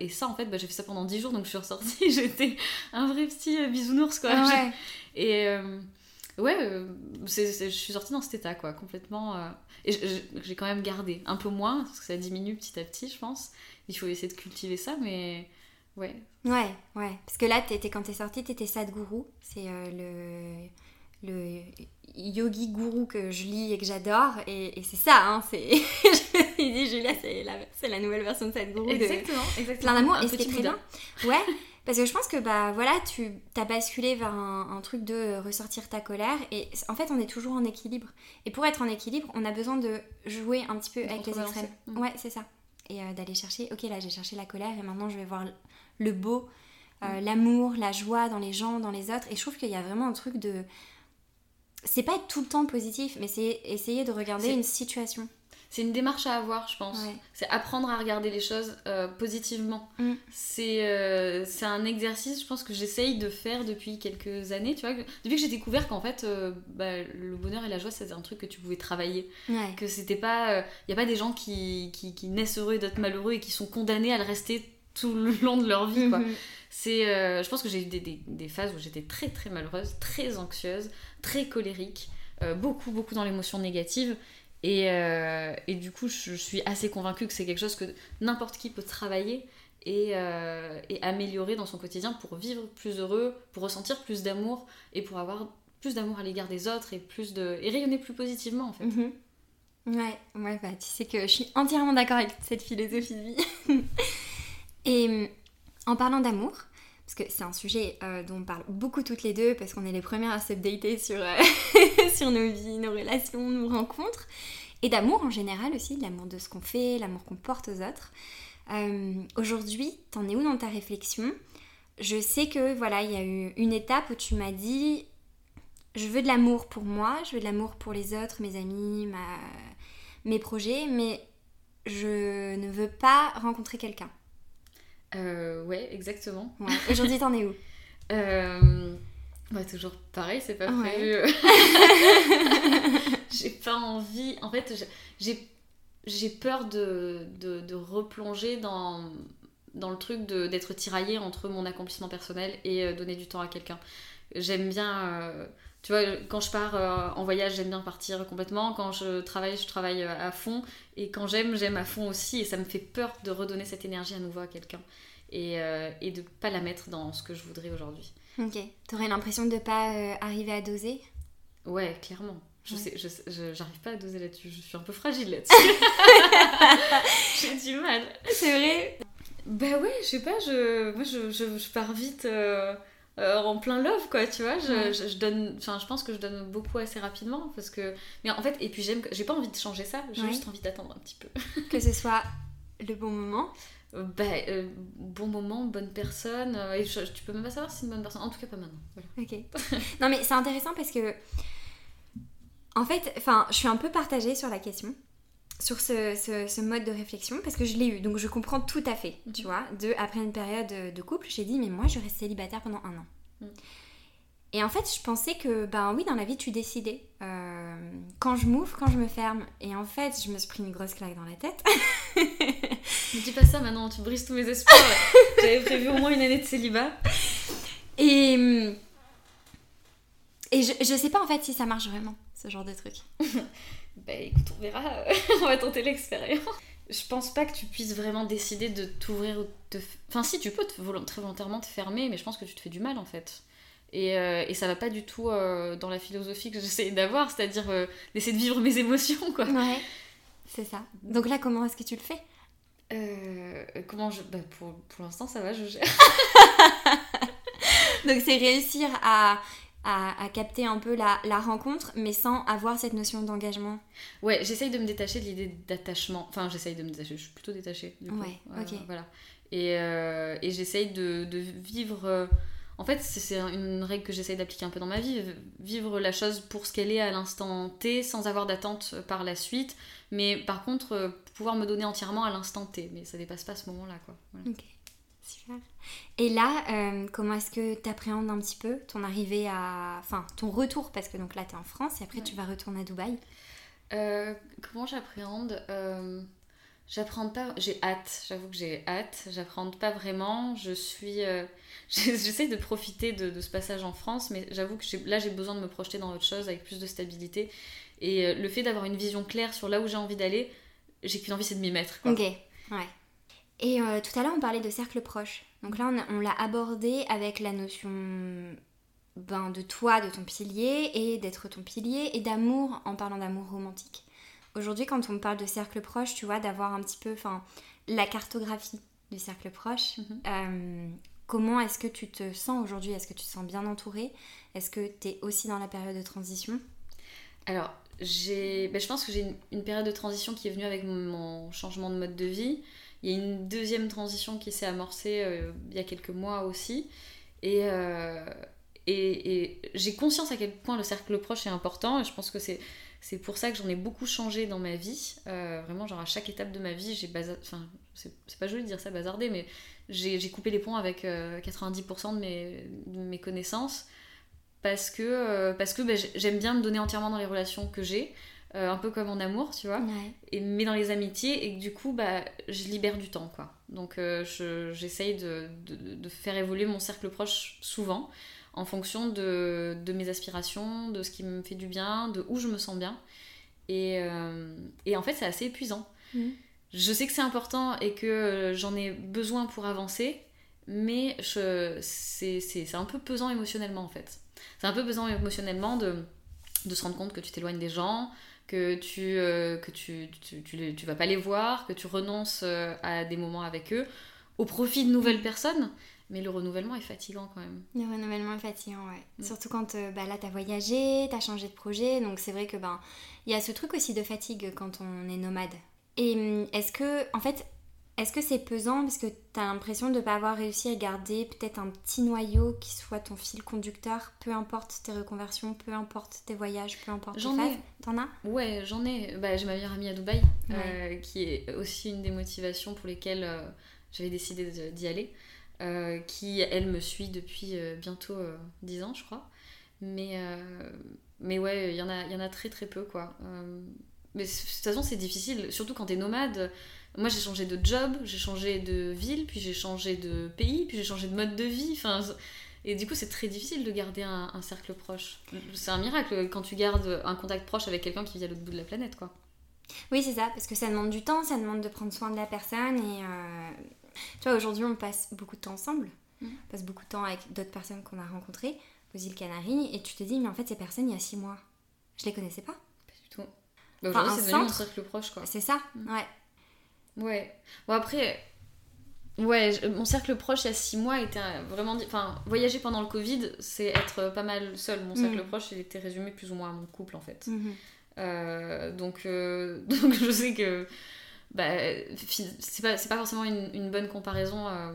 et, ça, en fait, bah, j'ai fait ça pendant 10 jours, donc je suis ressortie, j'étais un vrai petit bisounours, quoi. Ah et ouais, je suis sortie dans cet état, quoi, complètement. et j'ai quand même gardé un peu moins, parce que ça diminue petit à petit, je pense. Il faut essayer de cultiver ça, mais Ouais. Ouais, ouais. Parce que là, étais, quand t'es sortie, t'étais Sadhguru. C'est euh, le, le yogi gourou que je lis et que j'adore. Et, c'est ça, hein. C'est... je me suis dit, Julia, c'est la, c'est la nouvelle version de Sadhguru. Exactement, de... exactement. Plein d'amour. Et c'était très bien. Ouais. Parce que je pense que bah voilà, tu as basculé vers un, truc de ressortir ta colère et en fait on est toujours en équilibre. Et pour être en équilibre, on a besoin de jouer un petit peu avec les extrêmes. Mm. Ouais, c'est ça. Et euh, d'aller chercher, ok là j'ai cherché la colère et maintenant je vais voir le beau, euh, mm. l'amour, la joie dans les gens, dans les autres. Et je trouve qu'il y a vraiment un truc de. C'est pas être tout le temps positif, mais c'est essayer de regarder une situation. C'est une démarche à avoir, je pense. C'est apprendre à regarder les choses euh, positivement. Mm. Euh, c'est un exercice, je pense, que j'essaye de faire depuis quelques années. Tu vois, depuis que j'ai découvert qu'en fait, bah, le bonheur et la joie, c'était un truc que tu pouvais travailler. Que c'était pas. Il n'y a pas des gens qui, qui, qui naissent heureux et d'autres malheureux et qui sont condamnés à le rester tout le long de leur vie. Quoi. Mhm. C'est, euh, je pense que j'ai eu des, des, des, phases où j'étais très très malheureuse, très anxieuse, très colérique, euh, beaucoup beaucoup dans l'émotion négative. Et, euh, et, du coup, je, suis assez convaincue que c'est quelque chose que n'importe qui peut travailler et, et, améliorer dans son quotidien pour vivre plus heureux, pour ressentir plus d'amour et pour avoir plus d'amour à l'égard des autres et, plus de, et rayonner plus positivement en fait. Mhm. Ouais, ouais bah, tu sais que je suis entièrement d'accord avec cette philosophie de vie. Et euh, en parlant d'amour, parce que c'est un sujet euh, dont on parle beaucoup toutes les deux, parce qu'on est les premières à s'updater sur, euh, sur nos vies, nos relations, nos rencontres, et d'amour en général aussi, de l'amour de ce qu'on fait, l'amour qu'on porte aux autres. Aujourd'hui, t'en es où dans ta réflexion? Je sais que voilà, il y a eu une étape où tu m'as dit je veux de l'amour pour moi, je veux de l'amour pour les autres, mes amis, mes projets, mais je ne veux pas rencontrer quelqu'un. Euh, ouais, exactement. Aujourd'hui, t'en es où euh, bah, toujours pareil, c'est pas prévu. j'ai pas envie. En fait, j'ai peur de, de, de, replonger dans, dans le truc d'être tiraillée entre mon accomplissement personnel et euh, donner du temps à quelqu'un. J'aime bien. Euh, tu vois, quand je pars en voyage, j'aime bien partir complètement. Quand je travaille, je travaille à fond. Et quand j'aime, j'aime à fond aussi. Et ça me fait peur de redonner cette énergie à nouveau à quelqu'un et, euh, et de pas la mettre dans ce que je voudrais aujourd'hui. Ok. T'aurais l'impression de pas euh, arriver à doser? Ouais, clairement. Je sais, je, j'arrive pas à doser là-dessus. Je suis un peu fragile là-dessus. J'ai du mal. C'est vrai? Bah ouais, je sais pas. Je, moi, je, je, pars vite. Euh, euh, en plein love, quoi, tu vois. Je, je, je donne, enfin, je pense que je donne beaucoup assez rapidement parce que. Mais en fait, et puis j'aime, j'ai pas envie de changer ça. J'ai Ouais. juste envie d'attendre un petit peu. Que ce soit le bon moment. Euh, bah, euh, bon moment, bonne personne. euh, et je- tu peux même pas savoir si c'est une bonne personne. En tout cas, pas maintenant. Voilà. Ok. non mais c'est intéressant parce que en fait, enfin, je suis un peu partagée sur la question, sur ce, ce- ce mode de réflexion parce que je l'ai eu, donc je comprends tout à fait. Tu Mhm. vois, de après une période de couple, j'ai dit mais moi je reste célibataire pendant un an. Mhm. Et en fait, je pensais que, ben oui, dans la vie, tu décidais. Euh, quand je m'ouvre, quand je me ferme. Et en fait, je me suis pris une grosse claque dans la tête. Ne dis pas ça maintenant, tu brises tous mes espoirs. J'avais prévu au moins une année de célibat. Et, et je, je sais pas en fait si ça marche vraiment, ce genre de truc. Bah écoute, on verra. on va tenter l'expérience. Je pense pas que tu puisses vraiment décider de t'ouvrir ou de te... Enfin si, tu peux te volont- très volontairement te fermer, mais je pense que tu te fais du mal en fait. Et, euh, et ça va pas du tout euh, dans la philosophie que j'essaie d'avoir, c'est-à-dire euh, d'essayer de vivre mes émotions, quoi. Ouais, c'est ça. Donc là, comment est-ce que tu le fais? Euh, comment je... Bah pour, pour l'instant, ça va, je gère. Donc c'est réussir à, à, à capter un peu la, la rencontre, mais sans avoir cette notion d'engagement. Ouais, j'essaye de me détacher de l'idée d'attachement. Enfin, j'essaye de me détacher, je suis plutôt détachée. Du coup. Ouais, Euh, ok. Voilà. Et, euh, et j'essaye de, de vivre. euh, En fait, c'est une règle que j'essaye d'appliquer un peu dans ma vie. Vivre la chose pour ce qu'elle est à l'instant T, sans avoir d'attente par la suite. Mais par contre, euh, pouvoir me donner entièrement à l'instant T. Mais ça dépasse pas ce moment-là, quoi. Voilà. Ok, super. Et là, euh, comment est-ce que tu appréhendes un petit peu ton arrivée à... Enfin, ton retour, parce que donc là, tu es en France et après Ouais. tu vas retourner à Dubaï. Euh, comment j'appréhende? Euh, J'appréhende pas, j'ai hâte, j'avoue que j'ai hâte, j'appréhende pas vraiment, je suis... euh, J'essaie de profiter de, de ce passage en France, mais j'avoue que là j'ai besoin de me projeter dans autre chose avec plus de stabilité. Et le fait d'avoir une vision claire sur là où j'ai envie d'aller, j'ai qu'une envie c'est de m'y mettre. Quoi. Ok, ouais. Et euh, tout à l'heure, on parlait de cercle proche. Donc là, on, l'a abordé avec la notion ben, de toi, de ton pilier, et d'être ton pilier, et d'amour en parlant d'amour romantique. Aujourd'hui, quand on parle de cercle proche, tu vois, d'avoir un petit peu la cartographie du cercle proche. Mhm. euh, comment est-ce que tu te sens aujourd'hui? Est-ce que tu te sens bien entourée? Est-ce que tu es aussi dans la période de transition? Alors, j'ai, ben, je pense que j'ai une, une période de transition qui est venue avec mon changement de mode de vie. Il y a une deuxième transition qui s'est amorcée euh, il y a quelques mois aussi. Et, euh, et, et j'ai conscience à quel point le cercle proche est important. Et je pense que c'est, c'est pour ça que j'en ai beaucoup changé dans ma vie. Euh, vraiment, genre à chaque étape de ma vie, j'ai bazardé. Enfin, c'est, pas joli de dire ça, bazardé, mais j'ai, coupé les ponts avec euh, 90% de mes, de mes connaissances parce que, parce que j'ai- j'aime bien me donner entièrement dans les relations que j'ai, euh, un peu comme en amour, tu vois, Ouais. et, mais dans les amitiés, et que du coup, bah, je libère du temps, quoi. Donc euh, je- j'essaye de, de, de faire évoluer mon cercle proche souvent, en fonction de, de mes aspirations, de ce qui me fait du bien, de où je me sens bien. Et, euh, et en fait, c'est assez épuisant. Mhm. Je sais que c'est important et que j'en ai besoin pour avancer, mais c'est un peu pesant émotionnellement, en fait. C'est un peu pesant émotionnellement de, de se rendre compte que tu t'éloignes des gens, que tu, euh, que tu, tu, tu, les- tu vas pas les voir, que tu renonces euh, à des moments avec eux au profit de nouvelles personnes. Mais le renouvellement est fatigant quand même. Le renouvellement est fatigant, ouais. Mm. Surtout quand euh, bah, là t'as voyagé, t'as changé de projet, donc c'est vrai que ben il y a ce truc aussi de fatigue quand on est nomade. Et hum, est-ce que, en fait, est-ce que c'est pesant parce que t'as l'impression de pas avoir réussi à garder peut-être un petit noyau qui soit ton fil conducteur, peu importe tes reconversions, peu importe tes voyages, peu importe J'en ai. T'en as? Ouais, j'en ai. Bah, j'ai ma meilleure amie à Dubaï, euh, qui est aussi une des motivations pour lesquelles euh, j'avais décidé d'y aller. euh, qui, elle, me suit depuis bientôt euh, 10 ans, je crois. Mais, mais ouais, il y, en a- y en a très très peu, quoi. Mais de toute façon, c'est difficile, surtout quand t'es nomade. Moi, j'ai changé de job, j'ai changé de ville, puis j'ai changé de pays, puis j'ai changé de mode de vie. Enfin, et du coup, c'est très difficile de garder un, un cercle proche. C'est un miracle quand tu gardes un contact proche avec quelqu'un qui vit à l'autre bout de la planète, quoi. Oui, c'est ça, parce que ça demande du temps, ça demande de prendre soin de la personne et euh, tu vois, aujourd'hui on passe beaucoup de temps ensemble, Mhm. on passe beaucoup de temps avec d'autres personnes qu'on a rencontrées aux îles Canaries et tu te dis, mais en fait, ces personnes, il y a six mois, je les connaissais pas. Pas du tout. Bah, Enfin, Aujourd'hui, un c'est devenu centre. cercle proche, quoi. C'est ça, Mhm. ouais. Ouais. Bon, après, Ouais, mon cercle proche il y a six mois était vraiment. Enfin, voyager pendant le Covid, c'est être pas mal seul. Mon cercle mm. proche, il était résumé plus ou moins à mon couple en fait. Mm-hmm. Euh, donc, euh, donc je sais que bah, c'est pas, pas, forcément une, une bonne comparaison euh,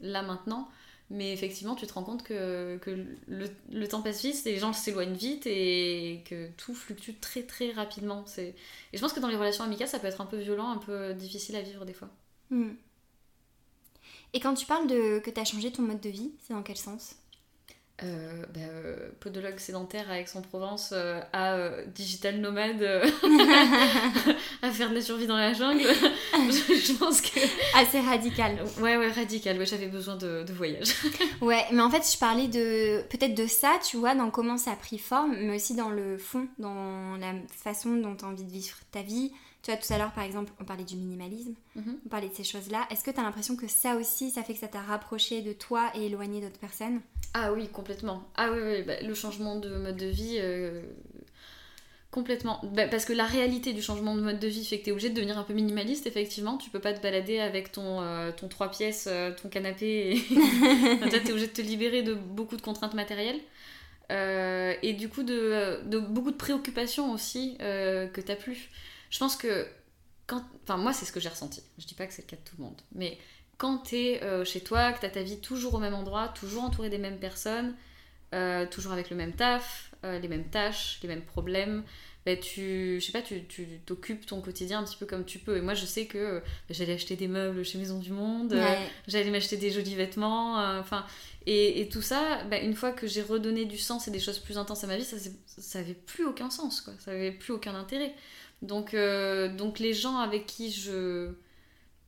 là maintenant. Mais effectivement, tu te rends compte que, le, temps passe vite, les gens s'éloignent vite et que tout fluctue très très rapidement. Et je pense que dans les relations amicales, ça peut être un peu violent, un peu difficile à vivre des fois. Mm. Et quand tu parles de que tu as changé ton mode de vie, c'est dans quel sens? Euh, bah, euh, podologue sédentaire à Aix-en-Provence euh, à euh, digital nomade à faire de la survie dans la jungle. Je, pense que assez radical. Ouais ouais radical. Ouais j'avais besoin de, de, voyage. Ouais mais en fait je parlais de peut-être de ça tu vois dans comment ça a pris forme mais aussi dans le fond dans la façon dont tu as envie de vivre ta vie tu vois, tout à l'heure, par exemple, on parlait du minimalisme, mhm. on parlait de ces choses-là. Est-ce que tu as l'impression que ça aussi, ça fait que ça t'a rapproché de toi et éloigné d'autres personnes? Ah oui, complètement. Ah oui, oui bah, le changement de mode de vie, euh, complètement. Bah, parce que la réalité du changement de mode de vie fait que tu es obligé de devenir un peu minimaliste, effectivement. Tu peux pas te balader avec ton, euh, ton 3 pièces, euh, ton canapé. Et... tu es obligé de te libérer de beaucoup de contraintes matérielles. et du coup, de, de, beaucoup de préoccupations aussi que tu plus je pense que quand. Enfin, moi, c'est ce que j'ai ressenti. Je dis pas que c'est le cas de tout le monde. Mais quand t'es euh, chez toi, que t'as ta vie toujours au même endroit, toujours entouré des mêmes personnes, euh, toujours avec le même taf, euh, les mêmes tâches, les mêmes problèmes, ben tu, je sais pas, tu t'occupes ton quotidien un petit peu comme tu peux. Et moi, je sais que j'allais acheter des meubles chez Maison du Monde, j'allais m'acheter des jolis vêtements, enfin, et, et, tout ça, ben, une fois que j'ai redonné du sens et des choses plus intenses à ma vie, ça, ça avait plus aucun sens, quoi. Ça avait plus aucun intérêt. Donc, euh, donc les gens avec qui je.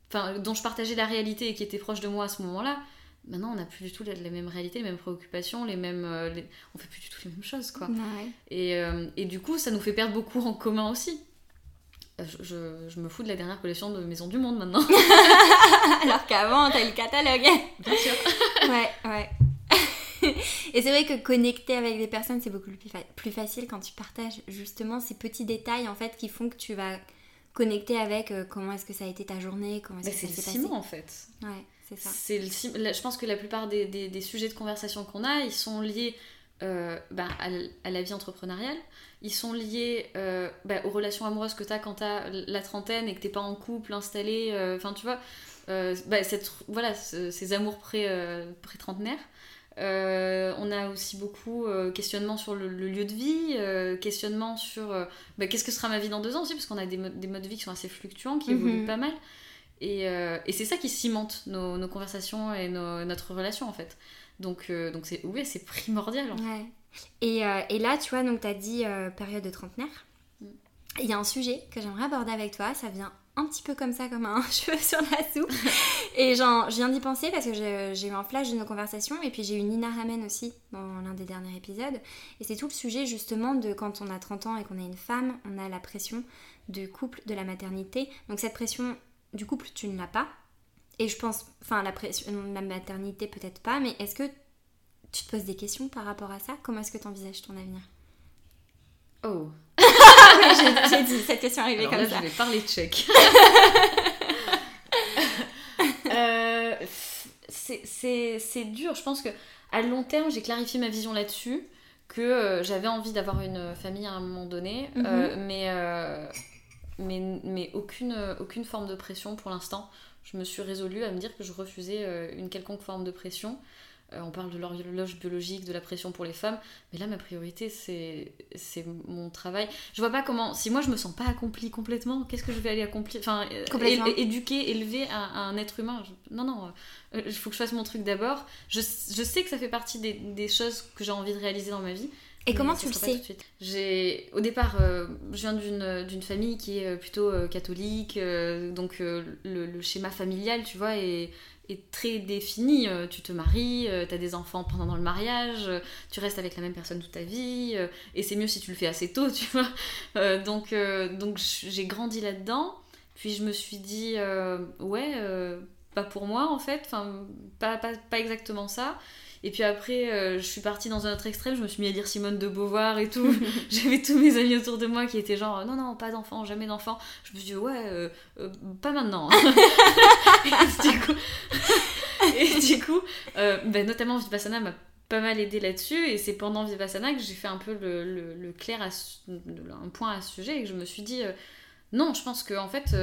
Enfin, dont je partageais la réalité et qui étaient proches de moi à ce moment-là, maintenant on n'a plus du tout la, même réalité, les mêmes préoccupations, les mêmes. Euh, on fait plus du tout les mêmes choses, quoi. Et, euh, et, du coup, ça nous fait perdre beaucoup en commun aussi. Je, je, me fous de la dernière collection de Maison du Monde maintenant. Alors qu'avant, t'as eu le catalogue. Bien sûr. ouais, ouais. et c'est vrai que connecter avec des personnes, c'est beaucoup plus, facile quand tu partages justement ces petits détails en fait qui font que tu vas connecter avec euh, comment est-ce que ça a été ta journée, comment est-ce bah, que ça s'est passé. en fait. Ouais, c'est ça. C'est le Je pense que la plupart des, des, sujets de conversation qu'on a, ils sont liés euh, bah, à, la vie entrepreneuriale. Ils sont liés euh, bah, aux relations amoureuses que tu as quand tu as la trentaine et que tu pas en couple installé. Enfin, tu vois, cette, voilà, ces amours pré-trentenaires. Euh, on a aussi beaucoup euh, questionnement sur le, lieu de vie, euh, questionnement sur bah, qu'est-ce que sera ma vie dans deux ans aussi, parce qu'on a des, des, modes de vie qui sont assez fluctuants, qui évoluent mhm. pas mal. Et, et c'est ça qui cimente nos, nos conversations et notre relation en fait. Donc donc c'est oui, c'est primordial. Ouais. Et, et, là, tu vois, donc tu as dit période de trentenaire. Mm. Il y a un sujet que j'aimerais aborder avec toi, ça vient un petit peu comme ça, comme un cheveu sur la soupe. et genre, je viens d'y penser parce que j'ai eu un flash de nos conversations et puis j'ai eu Nina Ramen aussi dans l'un des derniers épisodes. Et c'est tout le sujet justement de quand on a 30 ans et qu'on est une femme, on a la pression du couple, de la maternité. Donc cette pression du couple, tu ne l'as pas. Et je pense, enfin la pression, la maternité peut-être pas, mais est-ce que tu te poses des questions par rapport à ça? Comment est-ce que tu envisages ton avenir? Oh j'ai dit cette question arrivée comme là, ça. Je vais parler tchèque. euh, c'est dur. Je pense que à long terme, j'ai clarifié ma vision là-dessus. Que euh, j'avais envie d'avoir une famille à un moment donné, euh, mhm. mais, mais, mais aucune, aucune forme de pression pour l'instant. Je me suis résolue à me dire que je refusais une quelconque forme de pression. Euh, on parle de l'horloge biologique, de la pression pour les femmes, mais là ma priorité c'est mon travail. Je vois pas comment, si moi je me sens pas accomplie complètement, qu'est-ce que je vais aller accomplir? Enfin, euh, éduquer, élever un, être humain. non, non, euh, il faut que je fasse mon truc d'abord. Je, sais que ça fait partie des, choses que j'ai envie de réaliser dans ma vie. Et comment tu le sais J'ai au départ, je viens d'une famille qui est plutôt catholique, donc le, le, schéma familial, tu vois, est très défini. Euh, tu te maries, euh, tu as des enfants pendant le mariage, euh, tu restes avec la même personne toute ta vie, et c'est mieux si tu le fais assez tôt, tu vois. donc donc j'ai grandi là-dedans. Puis je me suis dit, ouais, pas pour moi en fait, enfin, pas, pas, pas, exactement ça. Et puis après, euh, je suis partie dans un autre extrême, je me suis mis à lire Simone de Beauvoir et tout. J'avais tous mes amis autour de moi qui étaient genre, non, non, pas d'enfant, jamais d'enfant. Je me suis dit, ouais, euh, euh, pas maintenant. et du coup, ben, notamment Vipassana m'a pas mal aidé là-dessus. Et c'est pendant Vipassana que j'ai fait un peu le, le, clair, à, un point à ce sujet et que je me suis dit, non, je pense que en fait,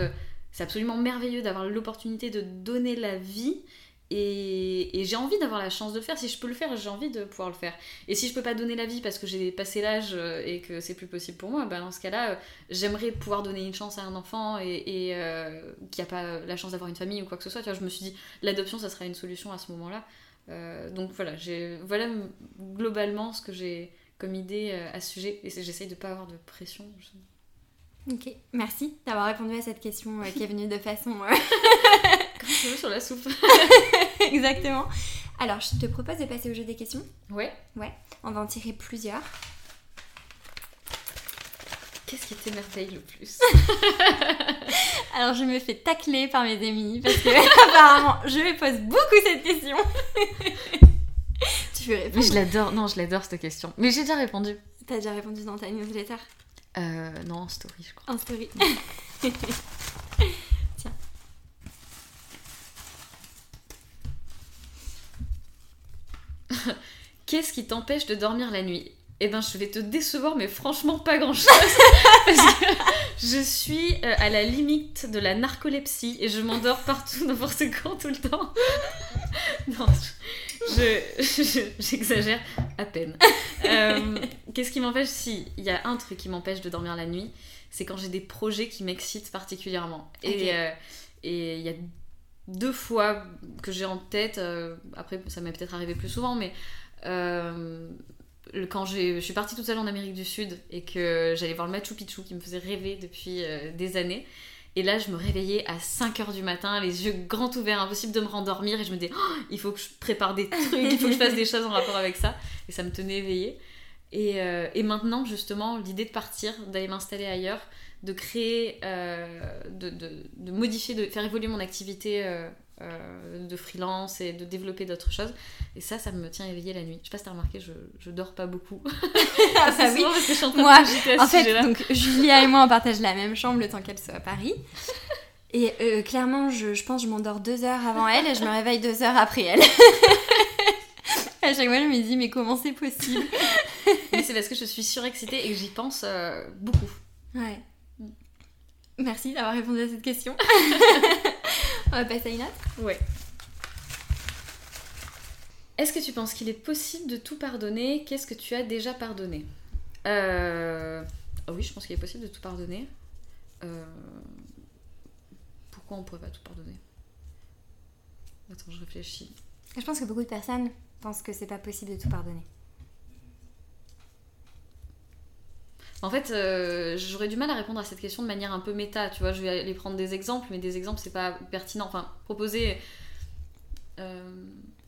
c'est absolument merveilleux d'avoir l'opportunité de donner la vie et, j'ai envie d'avoir la chance de le faire. Si je peux le faire, j'ai envie de pouvoir le faire. Et si je peux pas donner la vie parce que j'ai passé l'âge euh, et que c'est plus possible pour moi, bah dans ce cas-là, euh, j'aimerais pouvoir donner une chance à un enfant et, euh, qui a pas la chance d'avoir une famille ou quoi que ce soit. Tu vois, je me suis dit, l'adoption, ça sera une solution à ce moment-là. donc voilà, voilà globalement ce que j'ai comme idée à ce sujet. Et j'essaye de pas avoir de pression. Ok, merci d'avoir répondu à cette question qui est venue de façon sur la soupe. Exactement. Alors, je te propose de passer au jeu des questions. Ouais. Ouais. On va en tirer plusieurs. Qu'est-ce qui t'émerveille le plus Alors, je me fais tacler par mes amis parce que apparemment, je me pose beaucoup cette question. tu veux répondre Mais je l'adore. Non, je l'adore cette question. Mais j'ai déjà répondu. T'as déjà répondu dans ta newsletter? Euh, Non, en story, je crois. En story. Qu'est-ce qui t'empêche de dormir la nuit? Eh ben, je vais te décevoir, mais franchement, pas grand-chose. parce que je suis euh, à la limite de la narcolepsie et je m'endors partout, n'importe quand, tout le temps. non, j'exagère à peine. Euh, qu'est-ce qui m'empêche? Si, il y a un truc qui m'empêche de dormir la nuit, c'est quand j'ai des projets qui m'excitent particulièrement. Et euh, et il y a deux fois que j'ai en tête, après ça m'est peut-être arrivé plus souvent, mais quand je suis partie toute seule en Amérique du Sud et que j'allais voir le Machu Picchu qui me faisait rêver depuis euh, des années. Et là, je me réveillais à 5h du matin, les yeux grands ouverts, impossible de me rendormir. Et je me disais, oh, il faut que je prépare des trucs, il faut que je fasse des choses en rapport avec ça. Et ça me tenait éveillée. Et, euh, maintenant, justement, l'idée de partir, d'aller m'installer ailleurs, de créer, de, modifier, de faire évoluer mon activité euh, de freelance et de développer d'autres choses. Et ça, ça me tient éveillée la nuit. Je sais pas si t'as remarqué, je, je dors pas beaucoup. ah bah oui. parce que je suis en train moi, de en fait, donc Julia et moi on partage la même chambre le temps qu'elle soit à Paris. Et euh, clairement, je, je, pense que je m'endors deux heures avant elle et je me réveille deux heures après elle. à chaque fois, je me dis, mais comment c'est possible? Mais c'est parce que je suis surexcitée et que j'y pense euh, beaucoup. Ouais. Merci d'avoir répondu à cette question. On va passer à une autre? Ouais. Est-ce que tu penses qu'il est possible de tout pardonner? Qu'est-ce que tu as déjà pardonné? Euh... Ah oui, je pense qu'il est possible de tout pardonner. Euh... Pourquoi on pourrait pas tout pardonner? Attends, je réfléchis. Je pense que beaucoup de personnes pensent que c'est pas possible de tout pardonner. En fait, euh, j'aurais du mal à répondre à cette question de manière un peu méta. Tu vois, je vais aller prendre des exemples, mais des exemples, c'est pas pertinent. Enfin, proposer euh,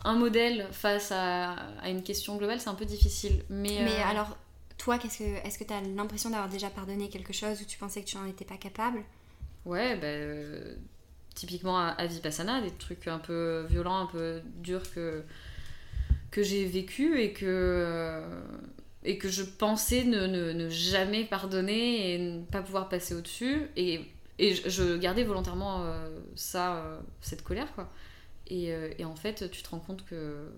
un modèle face à, une question globale, c'est un peu difficile. Mais, mais euh, alors, toi, qu'est-ce que, est-ce que tu as l'impression d'avoir déjà pardonné quelque chose ou tu pensais que tu n'en étais pas capable? Ouais, ben. typiquement à, Vipassana, des trucs un peu violents, un peu durs que, que j'ai vécu et que et que je pensais ne, ne, jamais pardonner et ne pas pouvoir passer au-dessus. Et, et je, gardais volontairement euh, ça, euh, cette colère, quoi. Et, euh, et, en fait, tu te rends compte que,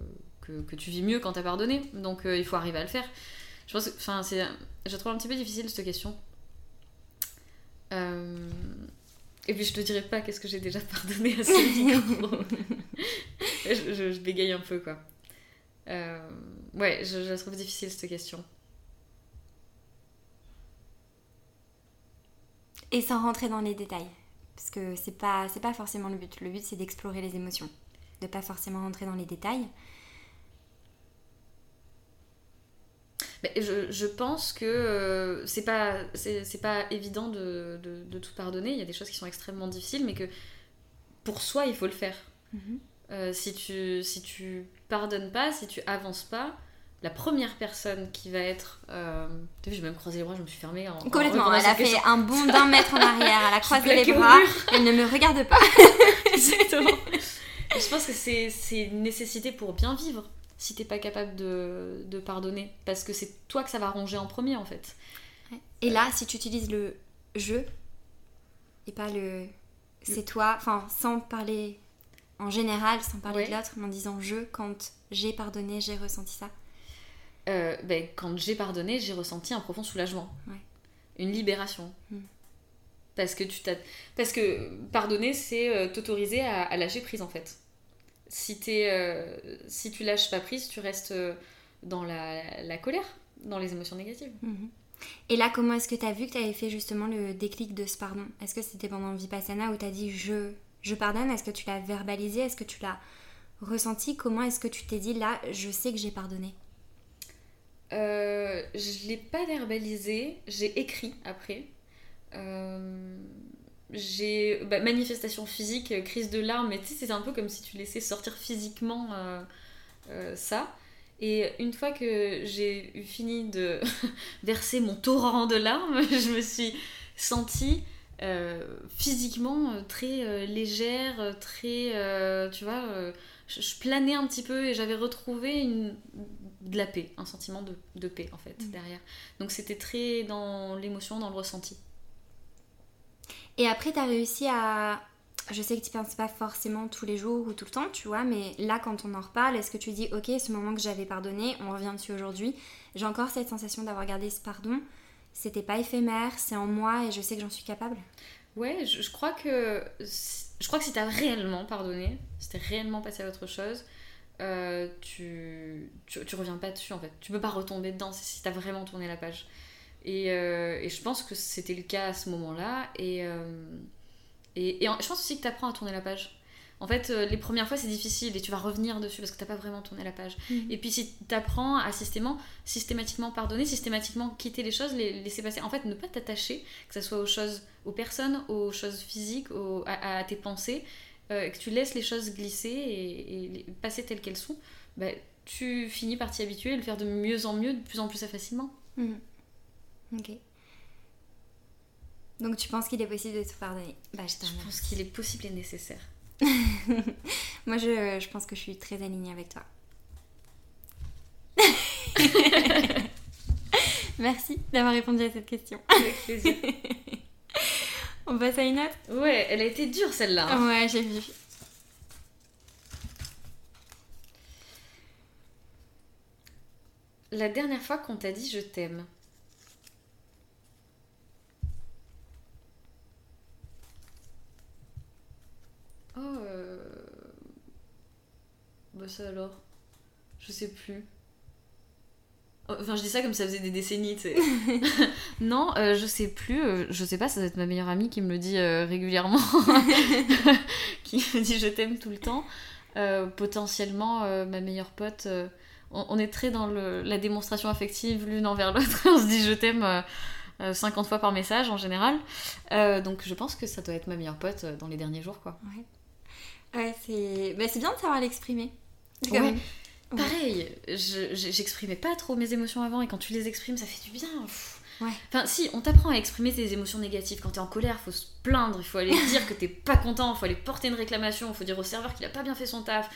que, que tu vis mieux quand t'as pardonné. Donc il faut arriver à le faire. Je pense enfin, c'est, je trouve un petit peu difficile cette question. Et puis je te dirais pas qu'est-ce que j'ai déjà pardonné à ce micro. je, je, je, bégaye un peu, quoi. Euh, ouais, je, je trouve difficile cette question. Et sans rentrer dans les détails. Parce que c'est pas, c'est pas forcément le but. Le but, c'est d'explorer les émotions. De pas forcément rentrer dans les détails. Mais je, je, pense que euh, c'est pas, c'est, pas évident de, de, de, tout pardonner. Il y a des choses qui sont extrêmement difficiles, mais que pour soi, il faut le faire. Mm-hmm. Euh, si, tu, si tu pardonnes pas, si tu avances pas, la première personne qui va être. Euh... Tu vu, j'ai même croisé les bras, je me suis fermée. En, Complètement, elle a fait un bond d'un mètre en arrière, elle a croisé les bras, elle ne me regarde pas. Exactement. je pense que c'est une nécessité pour bien vivre. si t'es pas capable de, de pardonner. Parce que c'est toi que ça va ronger en premier en fait. Et là, si tu utilises le je et pas le c'est toi, enfin sans parler en général, sans parler Ouais. de l'autre, mais en disant je quand j'ai pardonné, j'ai ressenti ça. Euh, ben, quand j'ai pardonné, j'ai ressenti un profond soulagement. Ouais. Une libération. Mm. Parce que tu t'as... Parce que pardonner, c'est euh, t'autoriser à, à lâcher prise en fait. Si, t'es, euh, si tu lâches pas prise, tu restes dans la, la colère, dans les émotions négatives. Mhm. Et là, comment est-ce que tu as vu que tu avais fait justement le déclic de ce pardon? Est-ce que c'était pendant Vipassana où tu as dit je, je pardonne Est-ce que tu l'as verbalisé? Est-ce que tu l'as ressenti? Comment est-ce que tu t'es dit là, je sais que j'ai pardonné? Euh, je l'ai pas verbalisé, j'ai écrit après. Euh, j'ai bah, manifestation physique, crise de larmes, mais tu sais, c'est un peu comme si tu laissais sortir physiquement euh, ça. Et une fois que j'ai fini de verser mon torrent de larmes, je me suis sentie physiquement euh, très euh, légère, euh, très, euh, tu vois, euh, je, planais un petit peu et j'avais retrouvé une, de la paix, un sentiment de, de paix en fait Mm. derrière. Donc c'était très dans l'émotion, dans le ressenti. Et après, tu as réussi à. Je sais que tu penses pas forcément tous les jours ou tout le temps, tu vois, mais là, quand on en reparle, est-ce que tu dis, ok, ce moment que j'avais pardonné, on revient dessus aujourd'hui, j'ai encore cette sensation d'avoir gardé ce pardon, c'était pas éphémère, c'est en moi et je sais que j'en suis capable Ouais, je, crois que je crois que si t'as réellement pardonné, si t'es réellement passé à autre chose, euh, tu, tu reviens pas dessus en fait. Tu peux pas retomber dedans si t'as vraiment tourné la page. Et, euh, et je pense que c'était le cas à ce moment-là. Et, euh, et, et je pense aussi que t'apprends à tourner la page. En fait, euh, les premières fois c'est difficile et tu vas revenir dessus parce que t'as pas vraiment tourné la page. Mhm. Et puis si t'apprends à systématiquement, systématiquement pardonner, systématiquement quitter les choses, les laisser passer, en fait ne pas t'attacher, que ce soit aux choses, aux personnes, aux choses physiques, aux- à, à tes pensées, euh, que tu laisses les choses glisser et, passer telles qu'elles sont, bah, tu finis par t'y habituer et le faire de mieux en mieux, de plus en plus facilement. Mhm. Ok. Donc tu penses qu'il est possible de te pardonner? Bah je Je pense qu'il est possible et nécessaire. Moi je, je pense que je suis très alignée avec toi. Merci d'avoir répondu à cette question. Avec plaisir. On passe à une autre? Ouais, elle a été dure celle-là. hein. Ouais, j'ai vu. La dernière fois qu'on t'a dit je t'aime. Oh. euh, Bah ça alors. Je sais plus. Oh, Enfin, je dis ça comme ça faisait des décennies, tu sais. non, euh, je sais plus. euh, je sais pas, ça doit être ma meilleure amie qui me le dit euh, régulièrement. qui me dit je t'aime tout le temps. Potentiellement, ma meilleure pote. on, on est très dans le- la démonstration affective l'une envers l'autre. on se dit je t'aime euh, euh, 50 fois par message en général. Donc je pense que ça doit être ma meilleure pote dans les derniers jours, quoi. Ouais, c'est bah, c'est bien de savoir l'exprimer. Ouais. même- Ouais. Pareil, je- je- j'exprimais pas trop mes émotions avant et quand tu les exprimes, ça fait du bien. Pff. Ouais. Enfin, si, on t'apprend à exprimer tes émotions négatives. Quand t'es en colère, faut se plaindre, il faut aller dire que t'es pas content, il faut aller porter une réclamation, il faut dire au serveur qu'il a pas bien fait son taf.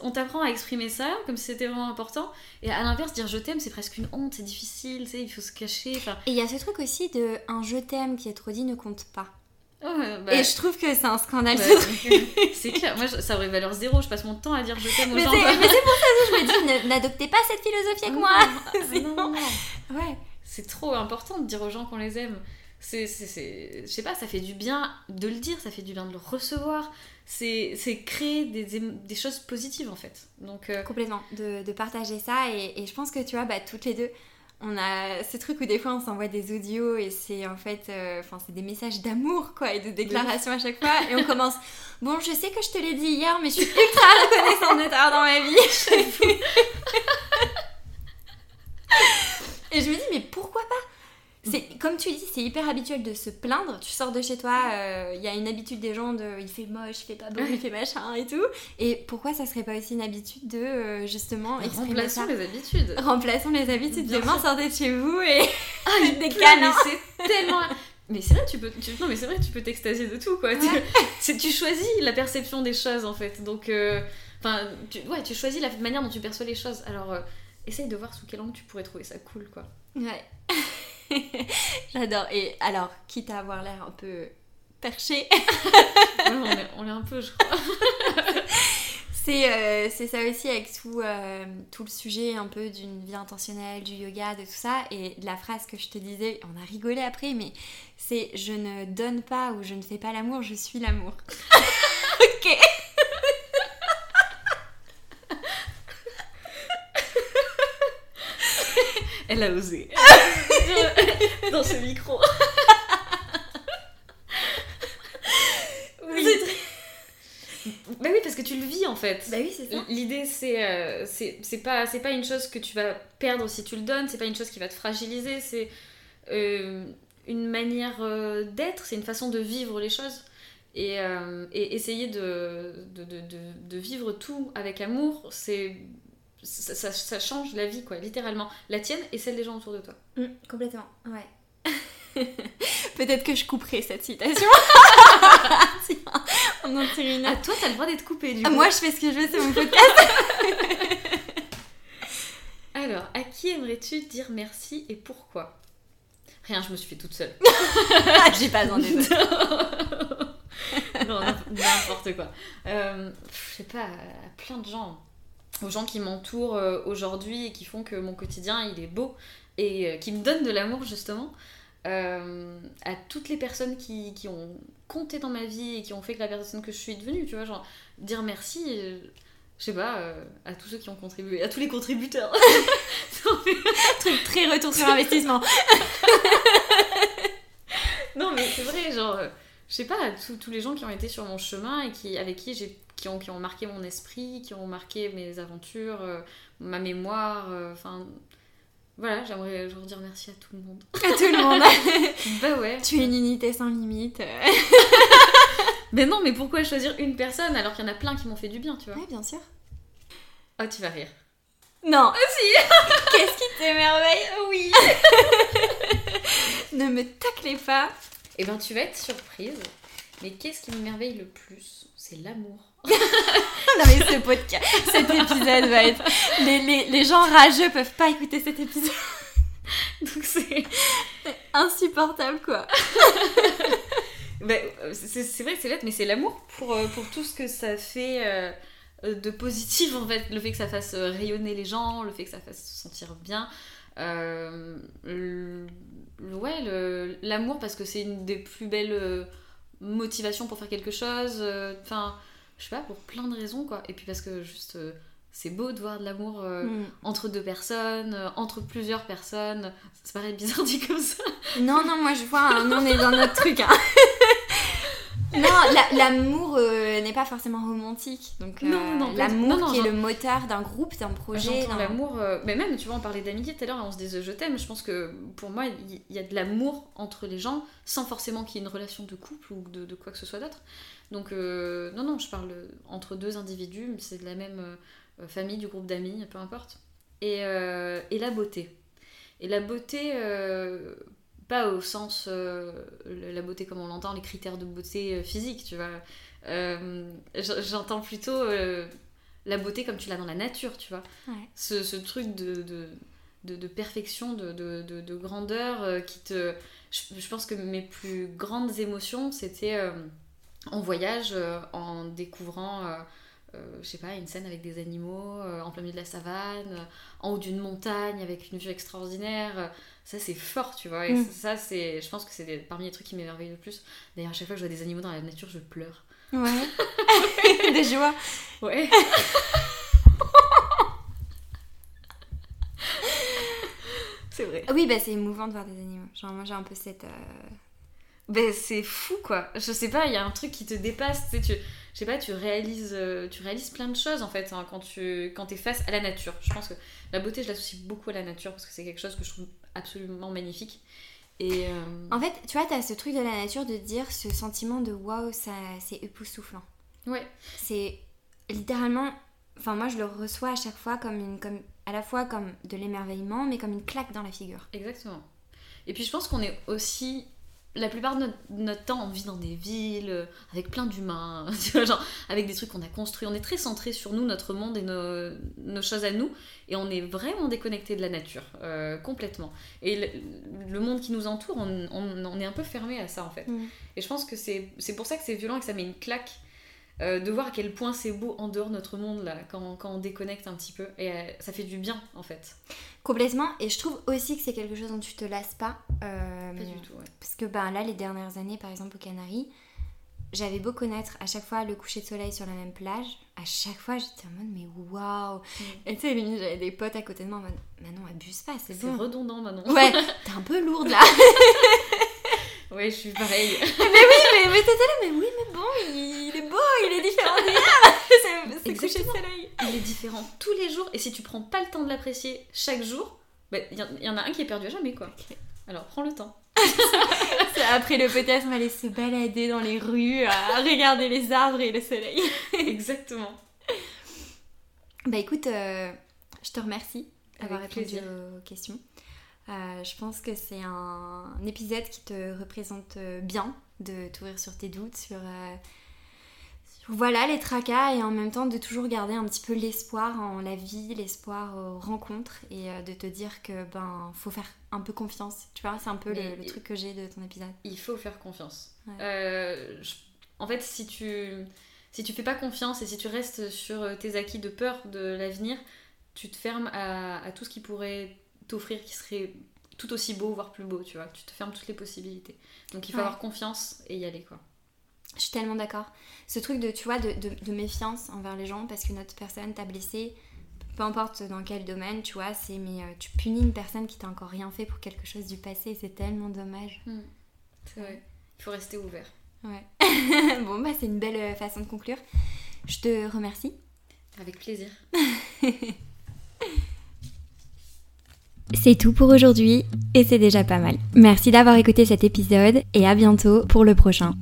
On t'apprend à exprimer ça comme si c'était vraiment important. Et à l'inverse, dire je t'aime, c'est presque une honte, c'est difficile, tu sais, il faut se cacher. Enfin, Et il y a ce truc aussi de un je t'aime qui est trop dit ne compte pas. Oh, bah, Et je trouve que c'est un scandale. ouais, truc. c'est clair, moi je- ça aurait valeur zéro, je passe mon temps à dire je t'aime aux Mais gens. mais c'est pour ça que je me dis n'adoptez pas cette philosophie avec moi. Ah, non, non. Ouais. C'est trop important de dire aux gens qu'on les aime. C'est, je sais pas, ça fait du bien de le dire, ça fait du bien de le recevoir. C'est, créer des, des choses positives en fait. Donc, euh, Complètement, de, de partager ça. Et, et je pense que tu vois, bah, toutes les deux, on a ce truc où des fois on s'envoie des audios et c'est en fait, euh, c'est des messages d'amour quoi et de déclarations à chaque fois. Et on commence, bon, je sais que je te l'ai dit hier, mais je suis ultra reconnaissante de t'avoir dans ma vie. et je me dis, mais pourquoi pas? C'est comme tu dis, c'est hyper habituel de se plaindre. Tu sors de chez toi, euh, il y a une habitude des gens de il fait moche, il fait pas beau, il fait machin et tout. Et pourquoi ça serait pas aussi une habitude de euh, justement exprimer remplaçons les habitudes. Remplaçons les habitudes. Demain, sortez de chez vous et Ah, il des c'est tellement. Mais c'est vrai, tu peux. tu- Non, mais c'est vrai, tu peux t'extasier de tout, quoi. Tu- c'est- Tu, choisis la perception des choses, en fait. Donc, euh, Enfin, tu, ouais, tu choisis la manière dont tu perçois les choses. Alors, euh, essaye de voir sous quel angle tu pourrais trouver ça cool, quoi. Ouais. J'adore. Et alors, quitte à avoir l'air un peu perché, Ouais, on, est, on est un peu, je crois. c'est euh, c'est ça aussi avec tout, euh, tout le sujet un peu d'une vie intentionnelle, du yoga, de tout ça. Et la phrase que je te disais, on a rigolé après, mais c'est je ne donne pas ou je ne fais pas l'amour, je suis l'amour. ok. Elle a osé. Dans ce micro. Oui. Bah oui, parce que tu le vis en fait. Bah oui, c'est ça. L'idée, c'est euh, c'est c'est pas, c'est pas une chose que tu vas perdre si tu le donnes, c'est pas une chose qui va te fragiliser, c'est euh, une manière euh, d'être, c'est une façon de vivre les choses. Et, et essayer de, de, de, de- de vivre tout avec amour, c'est ça, ça- ça change la vie, quoi, littéralement. La tienne et celle des gens autour de toi. Mm, complètement, ouais. Peut-être que je couperai cette citation. Tiens, on en tire une Ah, toi, t'as le droit d'être coupé, du Ah, coup. moi, je fais ce que je veux, c'est mon podcast. Alors, à qui aimerais-tu dire merci et pourquoi? Rien, je me suis fait toute seule. J'ai pas besoin des autres. non, n'importe quoi. Euh, je sais pas, à plein de gens. Aux gens qui m'entourent euh, aujourd'hui et qui font que mon quotidien il est beau et euh, qui me donnent de l'amour justement. Euh, à toutes les personnes qui, qui ont compté dans ma vie et qui ont fait que la personne que je suis devenue, tu vois, genre dire merci, euh, je sais pas, euh, à tous ceux qui ont contribué, à tous les contributeurs. Truc très retour sur investissement. Non, mais c'est vrai, genre, je sais pas, tous tous les gens qui ont été sur mon chemin et qui, avec qui j'ai, qui, ont, qui ont marqué mon esprit, qui ont marqué mes aventures, euh, ma mémoire, euh, enfin. voilà, j'aimerais genre dire merci à tout le monde. À tout le monde. bah ouais. tu es une unité sans limite. Mais non, mais pourquoi choisir une personne alors qu'il y en a plein qui m'ont fait du bien, tu vois? Ouais, bien sûr. Oh, tu vas rire. Non. si Qu'est-ce qui t'émerveille? Oui. ne me taclez pas. Eh ben, tu vas être surprise. Mais qu'est-ce qui m'émerveille le plus? C'est l'amour. Non mais ce podcast, cet épisode va être... Les, les, les gens rageux peuvent pas écouter cet épisode. Donc c'est. Insupportable quoi. Bah, c'est vrai que c'est bête, mais c'est l'amour pour, euh, pour tout ce que ça fait euh, de positif en fait. Le fait que ça fasse euh, rayonner les gens, le fait que ça fasse se sentir bien. Ouais, l'amour parce que c'est une des plus belles motivations pour faire quelque chose. Enfin, je sais pas, pour plein de raisons quoi. Et puis parce que juste. euh, c'est beau de voir de l'amour euh, Mm. entre deux personnes, euh, entre plusieurs personnes. Ça paraît bizarre dit comme ça. Non, non, moi je vois, hein, nous on est dans notre truc. hein. non, la- l'amour n'est pas forcément romantique. Donc, Non, non, l'amour qui est le moteur d'un groupe, d'un projet. J'entends d'un- l'amour, mais même, tu vois, on parlait d'amitié tout à l'heure on se disait je t'aime. Je pense que pour moi, il y, y a de l'amour entre les gens sans forcément qu'il y ait une relation de couple ou de, de quoi que ce soit d'autre. Donc, euh, non, non, je parle entre deux individus, c'est de la même euh, famille, du groupe d'amis, peu importe. Et, euh, et la beauté. Et la beauté, pas au sens, la beauté comme on l'entend, les critères de beauté physique, tu vois. J'entends plutôt la beauté comme tu l'as dans la nature, tu vois. Ouais. Ce, ce truc de, de, de, de perfection, de, de, de- de grandeur euh, qui te... Je, je pense que mes plus grandes émotions, c'était euh, en voyage, euh, en découvrant... euh, euh, je sais pas, une scène avec des animaux en plein milieu de la savane, en haut d'une montagne avec une vue extraordinaire. ça, c'est fort, tu vois. Et Mm. ça, c'est, je pense que c'est des- parmi les trucs qui m'émerveillent le plus. D'ailleurs, à chaque fois que je vois des animaux dans la nature, je pleure. Ouais. Des joies. Ouais. c'est vrai. Oui, bah c'est émouvant de voir des animaux. Genre, moi j'ai un peu cette. euh, Ben, c'est fou quoi. Je sais pas, il y a un truc qui te dépasse. Tu sais, tu, je sais pas, tu réalises, euh, tu réalises plein de choses en fait hein, quand tu quand es face à la nature. Je pense que la beauté, je l'associe beaucoup à la nature parce que c'est quelque chose que je trouve absolument magnifique. Et euh, En fait, tu vois, t'as ce truc de la nature de dire ce sentiment de waouh, ça c'est époustouflant. ouais, C'est littéralement. Enfin, moi je le reçois à chaque fois comme une. Comme, à la fois comme de l'émerveillement, mais comme une claque dans la figure. exactement. Et puis je pense qu'on est aussi la plupart de notre, temps, on vit dans des villes euh, avec plein d'humains, genre avec des trucs qu'on a construits. On est très centré sur nous, notre monde et nos, choses à nous, et on est vraiment déconnecté de la nature, euh, complètement. Et le, monde qui nous entoure, on, est un peu fermé à ça en fait. Mm. Et je pense que c'est pour ça que c'est violent et que ça met une claque euh, de voir à quel point c'est beau en dehors de notre monde là, quand, quand on déconnecte un petit peu. Et euh, ça fait du bien en fait. Complètement. Et je trouve aussi que c'est quelque chose dont tu te lasses pas. Euh, pas du tout, ouais. Parce que ben, là, les dernières années, par exemple, aux Canaries, j'avais beau connaître à chaque fois le coucher de soleil sur la même plage, à chaque fois j'étais en mode mais waouh! Mm. Et tu sais, j'avais des potes à côté de moi en mode Manon, abuse pas, c'est bon. Redondant, Manon. Ouais, t'es un peu lourde là. ouais, je suis pareil. mais oui, mais, mais t'étais là, mais oui, mais bon, il, il est différent. c'est coucher de soleil. Il est différent tous les jours, et si tu prends pas le temps de l'apprécier chaque jour, bah, il y, en a un qui est perdu à jamais quoi. Alors prends le temps. Après le podcast, on va aller se balader dans les rues, à regarder les arbres et le soleil. Exactement. Bah écoute, euh, je te remercie d'avoir répondu aux questions. Euh, je pense que c'est un, épisode qui te représente euh, bien, de t'ouvrir sur tes doutes, sur, voilà les tracas et en même temps de toujours garder un petit peu l'espoir en la vie, l'espoir aux rencontres et euh, de te dire que ben faut faire un peu confiance. Tu vois, c'est un peu le, truc que j'ai de ton épisode. Il faut faire confiance. Euh, en fait, si tu si tu fais pas confiance et si tu restes sur euh, tes acquis de peur de l'avenir, tu te fermes à, tout ce qui pourrait t'offrir qui serait tout aussi beau, voire plus beau, tu vois. Tu te fermes toutes les possibilités. Donc il faut avoir confiance et y aller, quoi. Je suis tellement d'accord. Ce truc de, tu vois, de, de, méfiance envers les gens parce que notre personne t'a blessé, peu importe dans quel domaine, tu vois, c'est mais euh, tu punis une personne qui t'a encore rien fait pour quelque chose du passé, c'est tellement dommage. Hmm. C'est vrai. Il faut rester ouvert. Ouais. bon, bah c'est une belle euh, façon de conclure. Je te remercie. Avec plaisir. C'est tout pour aujourd'hui et c'est déjà pas mal. Merci d'avoir écouté cet épisode et à bientôt pour le prochain.